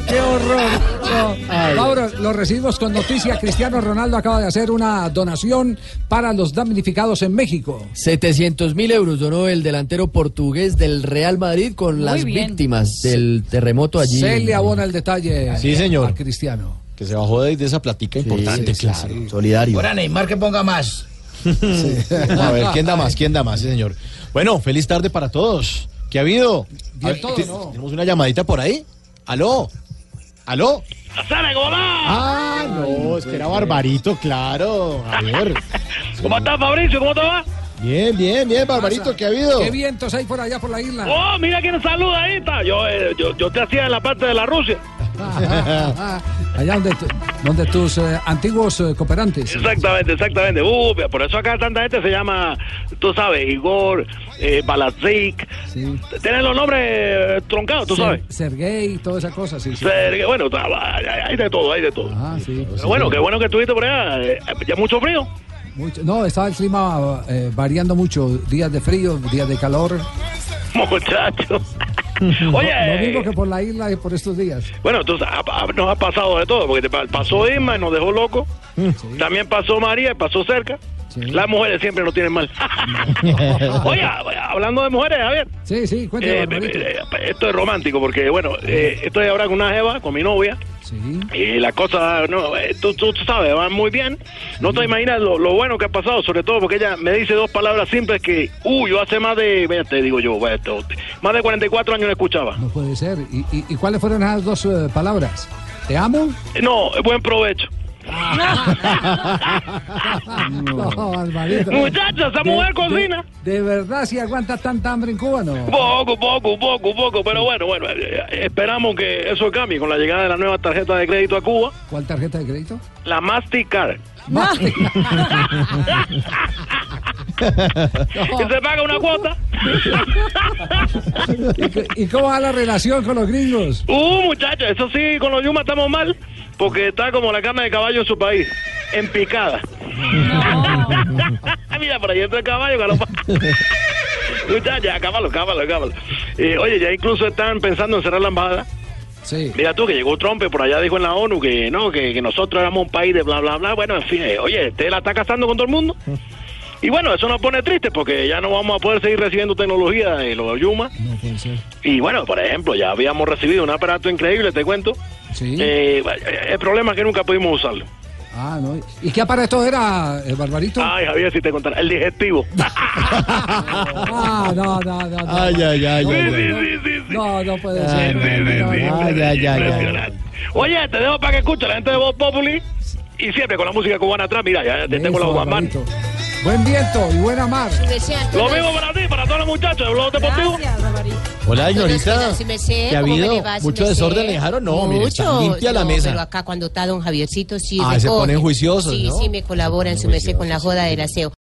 [SPEAKER 4] Qué, horror. Mauro, lo recibimos con noticia. Cristiano Ronaldo acaba de hacer una donación para los damnificados en México.
[SPEAKER 7] 700 mil euros donó el delantero portugués del Real Madrid con
[SPEAKER 4] Muy
[SPEAKER 7] las
[SPEAKER 4] bien.
[SPEAKER 7] víctimas del terremoto allí.
[SPEAKER 4] Se le abona el detalle
[SPEAKER 35] Sí, señor.
[SPEAKER 4] a Cristiano.
[SPEAKER 35] Que se bajó de, de esa platica importante,
[SPEAKER 4] sí,
[SPEAKER 35] claro.
[SPEAKER 31] Solidario.
[SPEAKER 12] Ahora Neymar que ponga más.
[SPEAKER 35] A ver, ¿quién da más? ¿Quién da más? Sí, señor. Bueno, feliz tarde para todos. ¿Qué ha habido? A ver,
[SPEAKER 4] todo,
[SPEAKER 35] ¿te-
[SPEAKER 4] ¿no?
[SPEAKER 35] ¿Tenemos una llamadita por ahí? ¿Aló? ¿Aló? Ah, no, es que era Barbarito, claro. A ver.
[SPEAKER 32] ¿Cómo estás, Fabricio? ¿Cómo te va?
[SPEAKER 35] Bien, bien, bien, Barbarito, ¿qué ha habido?
[SPEAKER 4] ¿Qué vientos hay por allá por la isla?
[SPEAKER 32] Oh, mira quién saluda ahí, está. Yo, eh, yo, yo te hacía en la parte de la Rusia.
[SPEAKER 4] allá donde, tu- donde tus eh, antiguos eh, cooperantes.
[SPEAKER 32] Exactamente, exactamente. Uh, por eso acá tanta gente se llama, tú sabes, Igor, eh, Balazik. Tienen los nombres eh, troncados, tú
[SPEAKER 4] Ser-
[SPEAKER 32] sabes.
[SPEAKER 4] Sergey, toda esa cosa, sí. sí.
[SPEAKER 32] Sergio, bueno, hay hay de todo, hay de todo.
[SPEAKER 4] Ah, sí.
[SPEAKER 32] Pero bueno, qué bueno que estuviste por allá. eh, Ya mucho frío.
[SPEAKER 4] Mucho- no, estaba el clima eh, variando mucho. Días de frío, días de calor.
[SPEAKER 32] Muchacho.
[SPEAKER 4] Lo
[SPEAKER 32] Oye,
[SPEAKER 4] mismo que por la isla y por estos días.
[SPEAKER 32] Bueno, entonces nos ha pasado de todo, porque te pasó Irma y nos dejó locos. También pasó María y pasó cerca. Las mujeres siempre nos tienen mal. Oye, hablando de mujeres, Javier.
[SPEAKER 4] Sí, sí, cuéntame,
[SPEAKER 32] eh, eh, eh, esto es romántico porque, bueno, eh, estoy ahora con una jeva, con mi novia. Y la cosa, no, tú, tú, tú sabes, va muy bien. No te imaginas lo, lo bueno que ha pasado, sobre todo porque ella me dice dos palabras simples que, uy, yo hace más de, vea, te digo yo, esto, más de 44 años no escuchaba.
[SPEAKER 4] No puede ser. ¿Y, y, y cuáles fueron esas dos eh, palabras? ¿Te amo?
[SPEAKER 32] No, buen provecho.
[SPEAKER 4] No.
[SPEAKER 32] Muchacha, esa mujer cocina.
[SPEAKER 4] De, verdad, si aguanta tanta hambre en Cuba, no.
[SPEAKER 32] Poco, poco, poco, poco, pero bueno, bueno, eh, esperamos que eso cambie con la llegada de la nueva tarjeta de crédito a Cuba,
[SPEAKER 4] ¿Cuál tarjeta de crédito?
[SPEAKER 32] la Mastercard. que se paga una cuota.
[SPEAKER 4] ¿Y cómo va la relación con los gringos?
[SPEAKER 32] Uh, muchachos, eso sí, con los Yuma estamos mal, porque está como la carne de caballo en su país, en picada. Mira, por ahí entra el caballo, galopa. Muchachos, cámalo, cámalo, cámalo. Eh, oye, ya incluso están pensando en cerrar la embajada.
[SPEAKER 4] Sí.
[SPEAKER 32] Mira tú que llegó Trump y por allá dijo en la ONU que no, que, que nosotros éramos un país de bla, bla, bla. Bueno, en fin, eh, oye, usted la está casando con todo el mundo. Y bueno, eso nos pone triste porque ya no vamos a poder seguir recibiendo tecnología de los Yuma.
[SPEAKER 4] No puede ser.
[SPEAKER 32] Y bueno, por ejemplo, ya habíamos recibido un aparato increíble, te cuento.
[SPEAKER 4] Sí.
[SPEAKER 32] Eh, el problema es que nunca pudimos usarlo.
[SPEAKER 4] Ah, no. ¿Y qué aparato era, el Barbarito?
[SPEAKER 32] Ay, Javier, si te contara, el digestivo.
[SPEAKER 4] Ah, no, no, no. no.
[SPEAKER 35] Ay, ay, ay,
[SPEAKER 32] Sí,
[SPEAKER 35] ay,
[SPEAKER 32] sí,
[SPEAKER 35] ay.
[SPEAKER 32] sí, sí, sí.
[SPEAKER 4] No, no puede
[SPEAKER 32] Sí,
[SPEAKER 4] ser.
[SPEAKER 32] sí, sí,
[SPEAKER 4] No,
[SPEAKER 32] sí,
[SPEAKER 4] no.
[SPEAKER 35] Ay, ay, ay, ay.
[SPEAKER 32] Impresionante. Oye, te dejo para que escuche la gente de Voz Populi. Y siempre con la música cubana atrás, mira, ya te tengo los guamán.
[SPEAKER 4] Buen viento y buena mar.
[SPEAKER 32] Lo mismo para ti, para todos los muchachos de Blog Deportivo.
[SPEAKER 35] Hola, señorita.
[SPEAKER 44] Si me sé,
[SPEAKER 35] ¿Qué ha
[SPEAKER 44] ¿cómo me
[SPEAKER 35] habido?
[SPEAKER 44] va? Si
[SPEAKER 35] ¿Mucho
[SPEAKER 44] me
[SPEAKER 35] desorden
[SPEAKER 44] sé.
[SPEAKER 35] le dejaron? No, mire, está limpia la mesa.
[SPEAKER 44] Pero acá cuando está don Javiercito sí
[SPEAKER 35] Ah, se ponen juiciosos,
[SPEAKER 44] Sí,
[SPEAKER 35] ¿no?
[SPEAKER 44] sí, me colabora en su merced con la joda del aseo.